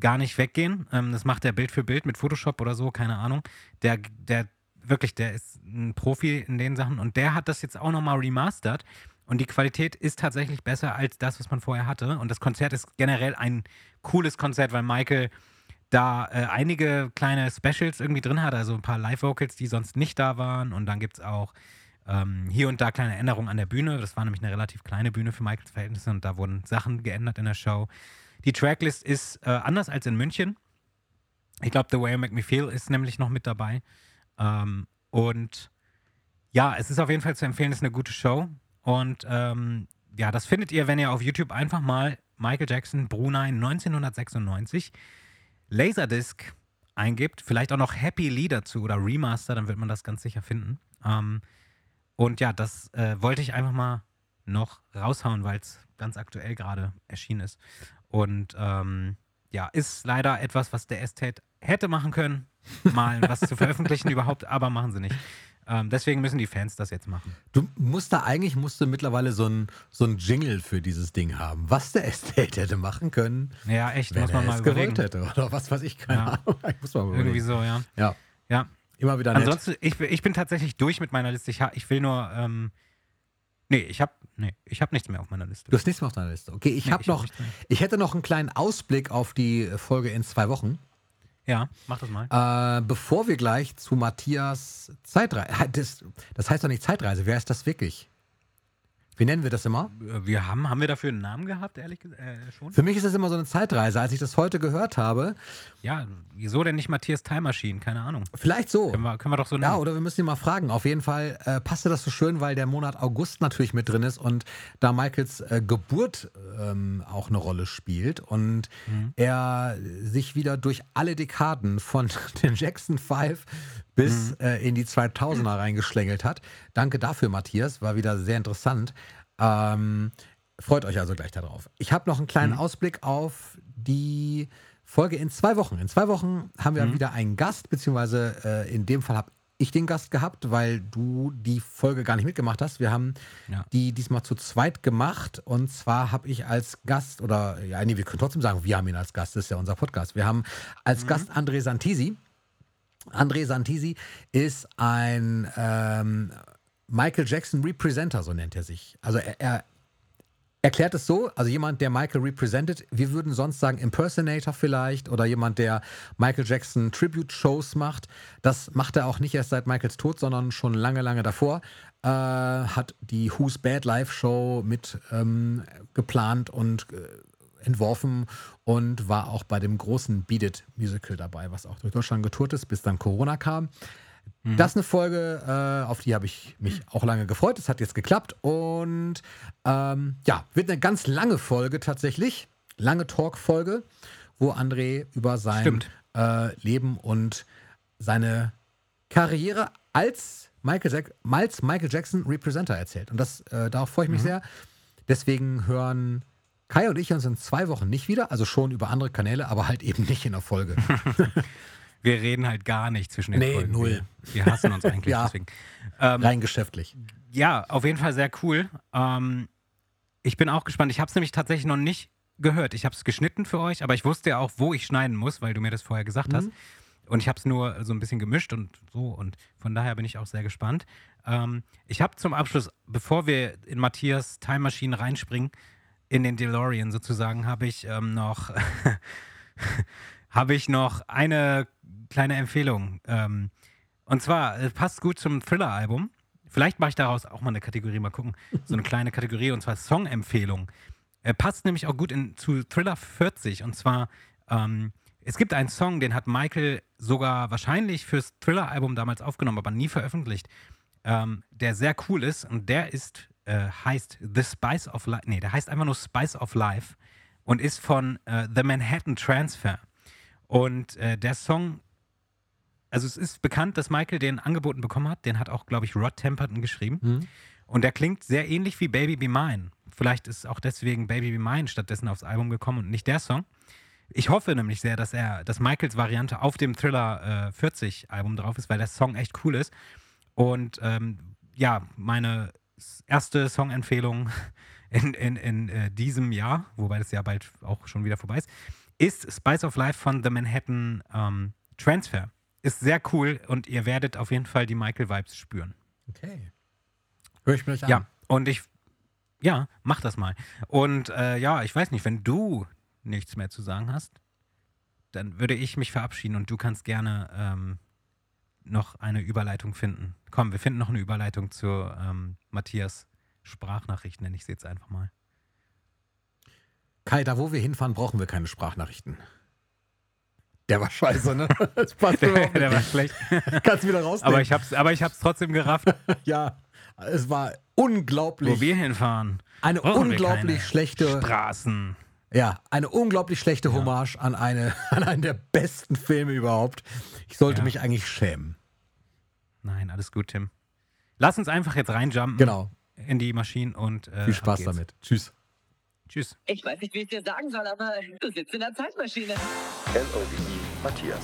gar nicht weggehen. Ähm, das macht er Bild für Bild mit Photoshop oder so, keine Ahnung. Der, der wirklich, der ist ein Profi in den Sachen und der hat das jetzt auch nochmal remastert. Und die Qualität ist tatsächlich besser als das, was man vorher hatte. Und das Konzert ist generell ein cooles Konzert, weil Michael da äh, einige kleine Specials irgendwie drin hat, also ein paar Live-Vocals, die sonst nicht da waren. Und dann gibt es auch ähm, hier und da kleine Änderungen an der Bühne. Das war nämlich eine relativ kleine Bühne für Michaels Verhältnisse und da wurden Sachen geändert in der Show. Die Tracklist ist äh, anders als in München. Ich glaube, The Way You Make Me Feel ist nämlich noch mit dabei. Ähm, und ja, es ist auf jeden Fall zu empfehlen, es ist eine gute Show. Und ähm, ja, das findet ihr, wenn ihr auf YouTube einfach mal Michael Jackson Brunei 1996 Laserdisc eingibt. Vielleicht auch noch Happy Lee dazu oder Remaster, dann wird man das ganz sicher finden. Ähm, und ja, das äh, wollte ich einfach mal noch raushauen, weil es ganz aktuell gerade erschienen ist. Und ähm, ja, ist leider etwas, was der Estate hätte machen können, mal was zu veröffentlichen überhaupt, aber machen sie nicht. Ähm, deswegen müssen die Fans das jetzt machen. Du musst da eigentlich musst du mittlerweile so ein, so ein Jingle für dieses Ding haben, was der Estate hätte machen können. Ja, echt, wenn muss man er mal es überlegen. hätte oder was weiß ich, keine Ja. Ahnung. Ich muss mal überlegen. Irgendwie so, ja. Ja, Ja. Immer wieder nett. Ansonsten, ich, bin- ich bin tatsächlich durch mit meiner Liste. Ich, ha- ich will nur, ähm, nee, ich habe nee, ich hab nichts mehr auf meiner Liste. Du hast nichts mehr auf deiner Liste. Okay, ich Nee, habe hab noch, mehr. ich hätte noch einen kleinen Ausblick auf die Folge in zwei Wochen. Ja, mach das mal. Äh, bevor wir gleich zu Matthias Zeitreise. Das, das heißt doch nicht Zeitreise. Wer ist das wirklich? Wie nennen wir das immer? Äh, Wir haben, haben wir dafür einen Namen gehabt, ehrlich gesagt? Äh, schon? Für mich ist das immer so eine Zeitreise. Als ich das heute gehört habe, Ja, wieso denn nicht Matthias Time Machine? Keine Ahnung. vielleicht so. Können wir, können wir doch so Ja, nennen. oder wir müssen ihn mal fragen. Auf jeden Fall äh, passte das so schön, weil der Monat August natürlich mit drin ist und da Michaels äh, Geburt ähm, auch eine Rolle spielt und Mhm. er sich wieder durch alle Dekaden von den Jackson 5 bis Mhm. äh, in die 2000er reingeschlängelt hat. Danke dafür, Matthias. War wieder sehr interessant. Ähm, freut euch also gleich darauf. Ich habe noch einen kleinen Mhm. Ausblick auf die Folge in zwei Wochen. In zwei Wochen haben wir Mhm. wieder einen Gast, beziehungsweise äh, in dem Fall habe ich den Gast gehabt, weil du die Folge gar nicht mitgemacht hast. Wir haben Ja. die diesmal zu zweit gemacht und zwar habe ich als Gast, oder ja, nee, wir können trotzdem sagen, wir haben ihn als Gast, das ist ja unser Podcast. Wir haben Mhm. als Gast André Santisi. André Santisi ist ein ähm, Michael Jackson Representer, so nennt er sich. Also er, er erklärt es so, also jemand, der Michael represented, wir würden sonst sagen Impersonator vielleicht oder jemand, der Michael Jackson Tribute-Shows macht. Das macht er auch nicht erst seit Michaels Tod, sondern schon lange, lange davor. Äh, hat die Who's Bad Live Show mit ähm, geplant und äh, entworfen und war auch bei dem großen Beat It Musical dabei, was auch durch Deutschland getourt ist, bis dann Corona kam. Das ist eine Folge, äh, auf die habe ich mich auch lange gefreut. Es hat jetzt geklappt und ähm, ja, wird eine ganz lange Folge tatsächlich, lange Talk-Folge, wo André über sein äh, Leben und seine Karriere als Michael, Jack als Michael Jackson Representer erzählt. Und das, äh, darauf freue ich mich sehr. Deswegen hören Kai und ich uns in zwei Wochen nicht wieder, also schon über andere Kanäle, aber halt eben nicht in der Folge. Wir reden halt gar nicht zwischen den Nee, Folgen. null. Wir, wir hassen uns eigentlich Ja. deswegen. Ähm, Rein geschäftlich. ja, auf jeden Fall sehr cool. Ähm, ich bin auch gespannt. Ich habe es nämlich tatsächlich noch nicht gehört. Ich habe es geschnitten für euch, aber ich wusste ja auch, wo ich schneiden muss, weil du mir das vorher gesagt hast. Und ich habe es nur so ein bisschen gemischt und so. Und von daher bin ich auch sehr gespannt. Ähm, ich habe zum Abschluss, bevor wir in Matthias Time Machine reinspringen, in den DeLorean sozusagen, habe ich ähm, noch habe ich noch eine kleine Empfehlung. Ähm, und zwar äh, passt gut zum Thriller-Album. Vielleicht mache ich daraus auch mal eine Kategorie, mal gucken. So eine kleine Kategorie und zwar Song-Empfehlung. Er passt nämlich auch gut in, zu Thriller 40 und zwar ähm, es gibt einen Song, den hat Michael sogar wahrscheinlich fürs Thriller-Album damals aufgenommen, aber nie veröffentlicht, ähm, der sehr cool ist und der ist, äh, heißt The Spice of Life, nee, der heißt einfach nur Spice of Life und ist von äh, The Manhattan Transfer. Und äh, der Song also es ist bekannt, dass Michael den angeboten bekommen hat. Den hat auch, glaube ich, Rod Temperton geschrieben. Mhm. Und der klingt sehr ähnlich wie Baby Be Mine. Vielleicht ist auch deswegen Baby Be Mine stattdessen aufs Album gekommen und nicht der Song. Ich hoffe nämlich sehr, dass er, dass Michaels Variante auf dem Thriller äh, 40 Album drauf ist, weil der Song echt cool ist. Und ähm, ja, meine erste Songempfehlung in, in, in äh, diesem Jahr, wobei das Jahr bald auch schon wieder vorbei ist, ist Spice of Life von The Manhattan ähm, Transfer. Ist sehr cool und ihr werdet auf jeden Fall die Michael-Vibes spüren. Okay. Hör ich mir euch an. Ja, und ich, ja, mach das mal. Und äh, ja, ich weiß nicht, wenn du nichts mehr zu sagen hast, dann würde ich mich verabschieden und du kannst gerne ähm, noch eine Überleitung finden. Komm, wir finden noch eine Überleitung zu ähm, Matthias Sprachnachricht, nenne ich sie jetzt einfach mal. Kai, da wo wir hinfahren, brauchen wir keine Sprachnachrichten. Der war scheiße, ne? Das passt Der, der war schlecht. Kannst du wieder rausnehmen. aber ich hab's, aber ich hab's trotzdem gerafft, ja, es war unglaublich. wo wir hinfahren. eine unglaublich schlechte, Straßen. Ja, eine unglaublich schlechte Hommage an, eine, an einen der besten Filme überhaupt. Ich sollte Ja. mich eigentlich schämen. Nein, alles gut, Tim. Lass uns einfach jetzt reinjumpen Genau. in die Maschinen und äh, Viel Spaß damit. Tschüss. Tschüss. Ich weiß nicht, wie ich dir sagen soll, aber du sitzt in der Zeitmaschine. L-O-V-E Matthias.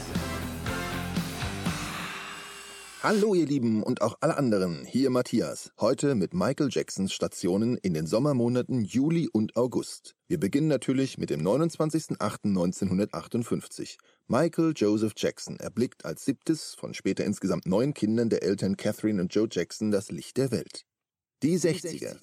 Hallo ihr Lieben und auch alle anderen, hier Matthias. Heute mit Michael Jacksons Stationen in den Sommermonaten Juli und August. Wir beginnen natürlich mit dem 29.08.1958. Michael Joseph Jackson erblickt als siebtes von später insgesamt neun Kindern der Eltern Catherine und Joe Jackson das Licht der Welt. Die 60er.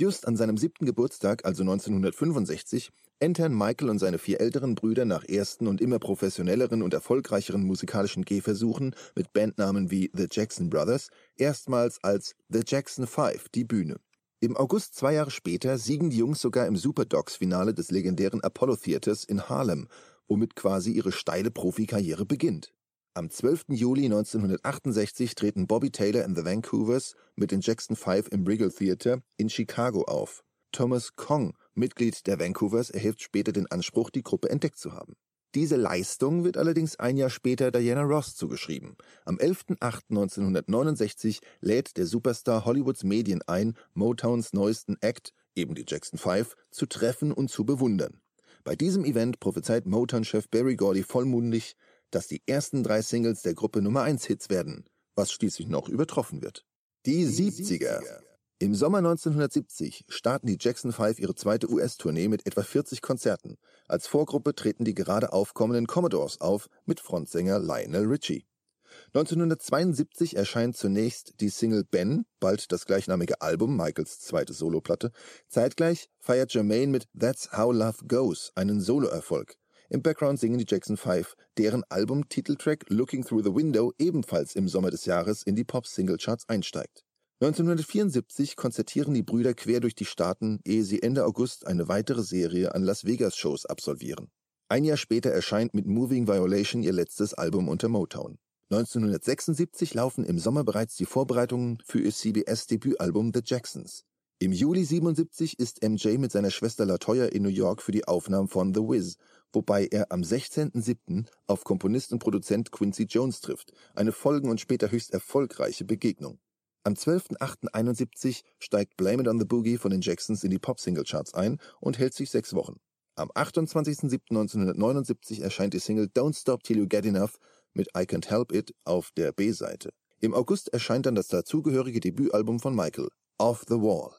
Just an seinem siebten Geburtstag, also 1965, entern Michael und seine vier älteren Brüder nach ersten und immer professionelleren und erfolgreicheren musikalischen Gehversuchen mit Bandnamen wie The Jackson Brothers erstmals als The Jackson Five die Bühne. Im August zwei Jahre später siegen die Jungs sogar im Superdogs-Finale des legendären Apollo Theaters in Harlem, womit quasi ihre steile Profikarriere beginnt. Am 12. Juli 1968 treten Bobby Taylor and the Vancouvers mit den Jackson Five im Brighell Theater in Chicago auf. Thomas Kong, Mitglied der Vancouvers, erhebt später den Anspruch, die Gruppe entdeckt zu haben. Diese Leistung wird allerdings ein Jahr später Diana Ross zugeschrieben. Am 11.08.1969 lädt der Superstar Hollywoods Medien ein, Motowns neuesten Act, eben die Jackson Five, zu treffen und zu bewundern. Bei diesem Event prophezeit Motown-Chef Barry Gordy vollmundig, dass die ersten drei Singles der Gruppe Nummer 1 Hits werden, was schließlich noch übertroffen wird. Die 70er. Im Sommer 1970 starten die Jackson 5 ihre zweite US-Tournee mit etwa 40 Konzerten. Als Vorgruppe treten die gerade aufkommenden Commodores auf mit Frontsänger Lionel Richie. 1972 erscheint zunächst die Single Ben, bald das gleichnamige Album, Michaels zweite Soloplatte. Zeitgleich feiert Jermaine mit That's How Love Goes einen Soloerfolg. Im Background singen die Jackson 5, deren Album-Titeltrack Looking Through the Window ebenfalls im Sommer des Jahres in die Pop-Single-Charts einsteigt. 1974 konzertieren die Brüder quer durch die Staaten, ehe sie Ende August eine weitere Serie an Las Vegas-Shows absolvieren. Ein Jahr später erscheint mit Moving Violation ihr letztes Album unter Motown. 1976 laufen im Sommer bereits die Vorbereitungen für ihr CBS-Debütalbum The Jacksons. Im Juli 77 ist MJ mit seiner Schwester Latoya in New York für die Aufnahmen von The Wiz, wobei er am 16.07. auf Komponist und Produzent Quincy Jones trifft, eine folgen- und später höchst erfolgreiche Begegnung. Am 12.08.71 steigt Blame It on the Boogie von den Jacksons in die Pop-Single-Charts ein und hält sich sechs Wochen. Am 28.07.1979 erscheint die Single Don't Stop Till You Get Enough mit I Can't Help It auf der B-Seite. Im August erscheint dann das dazugehörige Debütalbum von Michael, Off the Wall.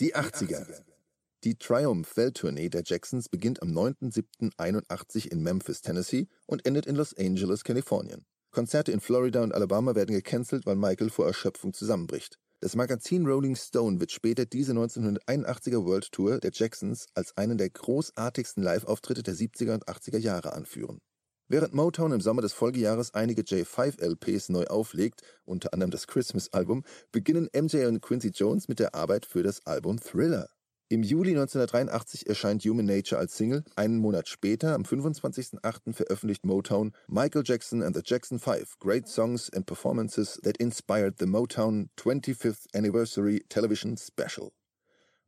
Die 80er. Die Triumph-Welttournee der Jacksons beginnt am 9.07.81 in Memphis, Tennessee und endet in Los Angeles, Kalifornien. Konzerte in Florida und Alabama werden gecancelt, weil Michael vor Erschöpfung zusammenbricht. Das Magazin Rolling Stone wird später diese 1981er World Tour der Jacksons als einen der großartigsten Live-Auftritte der 70er und 80er Jahre anführen. Während Motown im Sommer des Folgejahres einige J5-LPs neu auflegt, unter anderem das Christmas-Album, beginnen MJ und Quincy Jones mit der Arbeit für das Album Thriller. Im Juli 1983 erscheint Human Nature als Single. Einen Monat später, am 25.08., veröffentlicht Motown Michael Jackson and the Jackson 5 Great Songs and Performances that Inspired the Motown 25th Anniversary Television Special.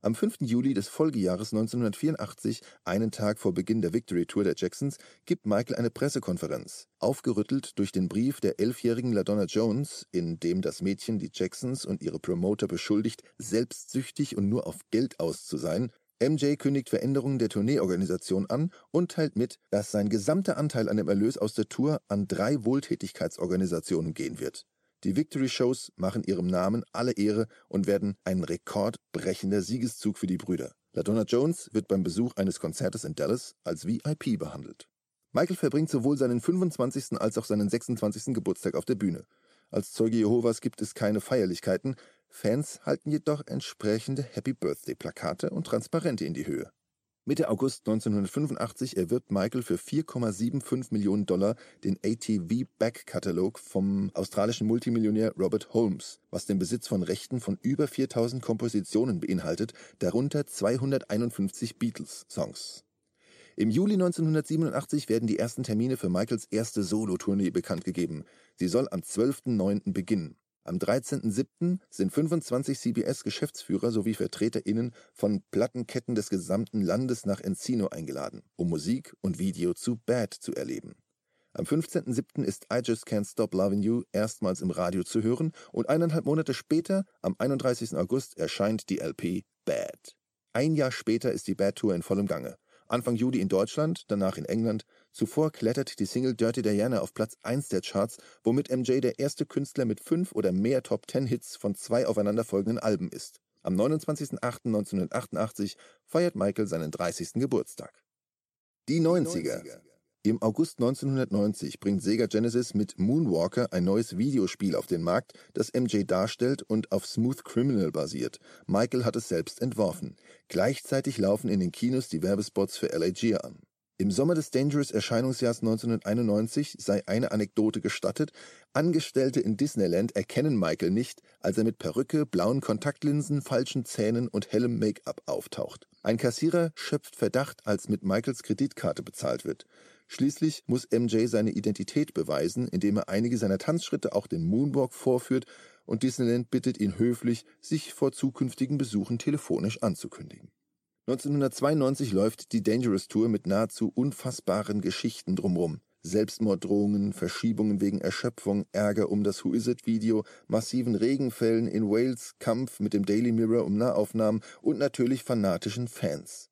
Am 5. Juli des Folgejahres 1984, einen Tag vor Beginn der Victory Tour der Jacksons, gibt Michael eine Pressekonferenz, aufgerüttelt durch den Brief der elfjährigen LaDonna Jones, in dem das Mädchen die Jacksons und ihre Promoter beschuldigt, selbstsüchtig und nur auf Geld aus zu sein. MJ kündigt Veränderungen der Tourneeorganisation an und teilt mit, dass sein gesamter Anteil an dem Erlös aus der Tour an drei Wohltätigkeitsorganisationen gehen wird. Die Victory-Shows machen ihrem Namen alle Ehre und werden ein rekordbrechender Siegeszug für die Brüder. LaDonna Jones wird beim Besuch eines Konzertes in Dallas als VIP behandelt. Michael verbringt sowohl seinen 25. als auch seinen 26. Geburtstag auf der Bühne. Als Zeuge Jehovas gibt es keine Feierlichkeiten, Fans halten jedoch entsprechende Happy Birthday-Plakate und Transparente in die Höhe. Mitte August 1985 erwirbt Michael für 4,75 Millionen Dollar den ATV Back-Katalog vom australischen Multimillionär Robert Holmes, was den Besitz von Rechten von über 4000 Kompositionen beinhaltet, darunter 251 Beatles-Songs. Im Juli 1987 werden die ersten Termine für Michaels erste Solo-Tournee bekannt gegeben. Sie soll am 12.09. beginnen. Am 13.07. sind 25 CBS-Geschäftsführer sowie VertreterInnen von Plattenketten des gesamten Landes nach Encino eingeladen, um Musik und Video zu Bad zu erleben. Am 15.07. ist I Just Can't Stop Loving You erstmals im Radio zu hören und eineinhalb Monate später, am 31. August, erscheint die LP Bad. Ein Jahr später ist die Bad Tour in vollem Gange. Anfang Juli in Deutschland, danach in England. Zuvor klettert die Single Dirty Diana auf Platz 1 der Charts, womit MJ der erste Künstler mit fünf oder mehr Top-10-Hits von zwei aufeinanderfolgenden Alben ist. Am 29.08.1988 feiert Michael seinen 30. Geburtstag. Die 90er. Im August 1990 bringt Sega Genesis mit Moonwalker ein neues Videospiel auf den Markt, das MJ darstellt und auf Smooth Criminal basiert. Michael hat es selbst entworfen. Gleichzeitig laufen in den Kinos die Werbespots für LA Gear an. Im Sommer des Dangerous Erscheinungsjahrs 1991 sei eine Anekdote gestattet. Angestellte in Disneyland erkennen Michael nicht, als er mit Perücke, blauen Kontaktlinsen, falschen Zähnen und hellem Make-up auftaucht. Ein Kassierer schöpft Verdacht, als mit Michaels Kreditkarte bezahlt wird. Schließlich muss MJ seine Identität beweisen, indem er einige seiner Tanzschritte auch den Moonwalk vorführt und Disneyland bittet ihn höflich, sich vor zukünftigen Besuchen telefonisch anzukündigen. 1992 läuft die Dangerous Tour mit nahezu unfassbaren Geschichten drumrum. Selbstmorddrohungen, Verschiebungen wegen Erschöpfung, Ärger um das Who Is It Video, massiven Regenfällen in Wales, Kampf mit dem Daily Mirror um Nahaufnahmen und natürlich fanatischen Fans.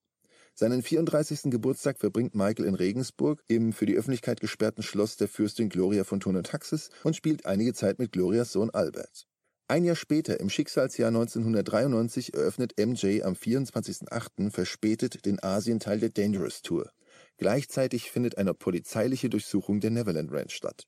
Seinen 34. Geburtstag verbringt Michael in Regensburg im für die Öffentlichkeit gesperrten Schloss der Fürstin Gloria von Thurn-Taxis und spielt einige Zeit mit Glorias Sohn Albert. Ein Jahr später, im Schicksalsjahr 1993, eröffnet MJ am 24.08. verspätet den Asienteil der Dangerous Tour. Gleichzeitig findet eine polizeiliche Durchsuchung der Neverland Ranch statt.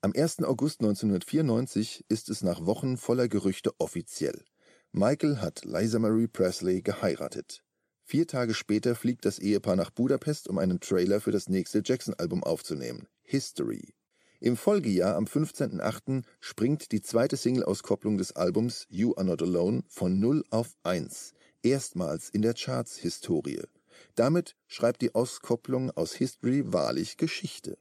Am 1. August 1994 ist es nach Wochen voller Gerüchte offiziell. Michael hat Liza Marie Presley geheiratet. Vier Tage später fliegt das Ehepaar nach Budapest, um einen Trailer für das nächste Jackson-Album aufzunehmen, History. Im Folgejahr, am 15.08., springt die zweite Single-Auskopplung des Albums You Are Not Alone von 0 auf 1, erstmals in der Charts-Historie. Damit schreibt die Auskopplung aus History wahrlich Geschichte.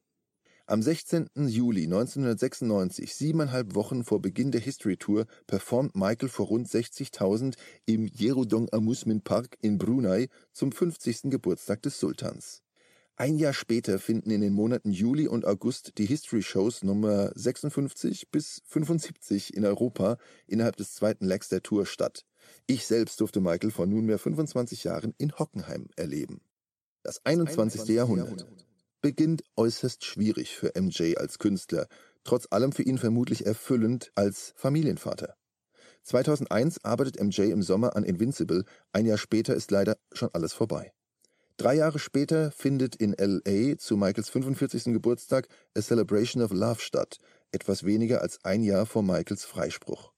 Am 16. Juli 1996, siebeneinhalb Wochen vor Beginn der History Tour, performt Michael vor rund 60.000 im Yerudong Amusement Park in Brunei zum 50. Geburtstag des Sultans. Ein Jahr später finden in den Monaten Juli und August die History Shows Nummer 56 bis 75 in Europa innerhalb des zweiten Legs der Tour statt. Ich selbst durfte Michael vor nunmehr 25 Jahren in Hockenheim erleben. Das 21. Jahrhundert beginnt äußerst schwierig für MJ als Künstler, trotz allem für ihn vermutlich erfüllend als Familienvater. 2001 arbeitet MJ im Sommer an Invincible, ein Jahr später ist leider schon alles vorbei. Drei Jahre später findet in LA zu Michaels 45. Geburtstag A Celebration of Love statt, etwas weniger als ein Jahr vor Michaels Freispruch.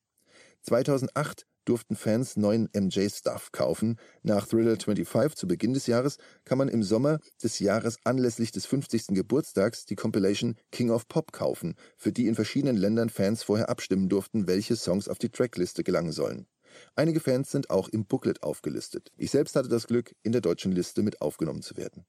2008 durften Fans neuen MJ-Stuff kaufen. Nach Thriller 25 zu Beginn des Jahres kann man im Sommer des Jahres anlässlich des 50. Geburtstags die Compilation King of Pop kaufen, für die in verschiedenen Ländern Fans vorher abstimmen durften, welche Songs auf die Trackliste gelangen sollen. Einige Fans sind auch im Booklet aufgelistet. Ich selbst hatte das Glück, in der deutschen Liste mit aufgenommen zu werden.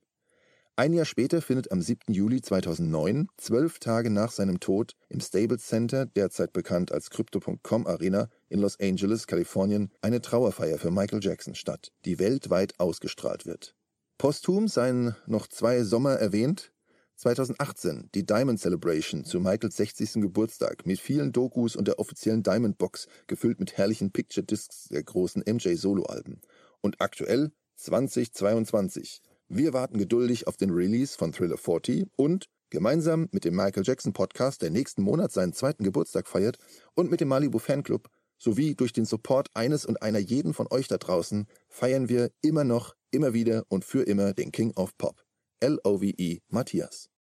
Ein Jahr später findet am 7. Juli 2009, zwölf Tage nach seinem Tod, im Staples Center, derzeit bekannt als Crypto.com Arena in Los Angeles, Kalifornien, eine Trauerfeier für Michael Jackson statt, die weltweit ausgestrahlt wird. Posthum seien noch zwei Sommer erwähnt. 2018 die Diamond Celebration zu Michaels 60. Geburtstag mit vielen Dokus und der offiziellen Diamond Box, gefüllt mit herrlichen Picture Discs der großen MJ Soloalben. Und aktuell 2022 wir warten geduldig auf den Release von Thriller 40 und gemeinsam mit dem Michael Jackson Podcast, der nächsten Monat seinen zweiten Geburtstag feiert, und mit dem Malibu Fanclub sowie durch den Support eines und einer jeden von euch da draußen feiern wir immer noch, immer wieder und für immer den King of Pop. L-O-V-E Matthias.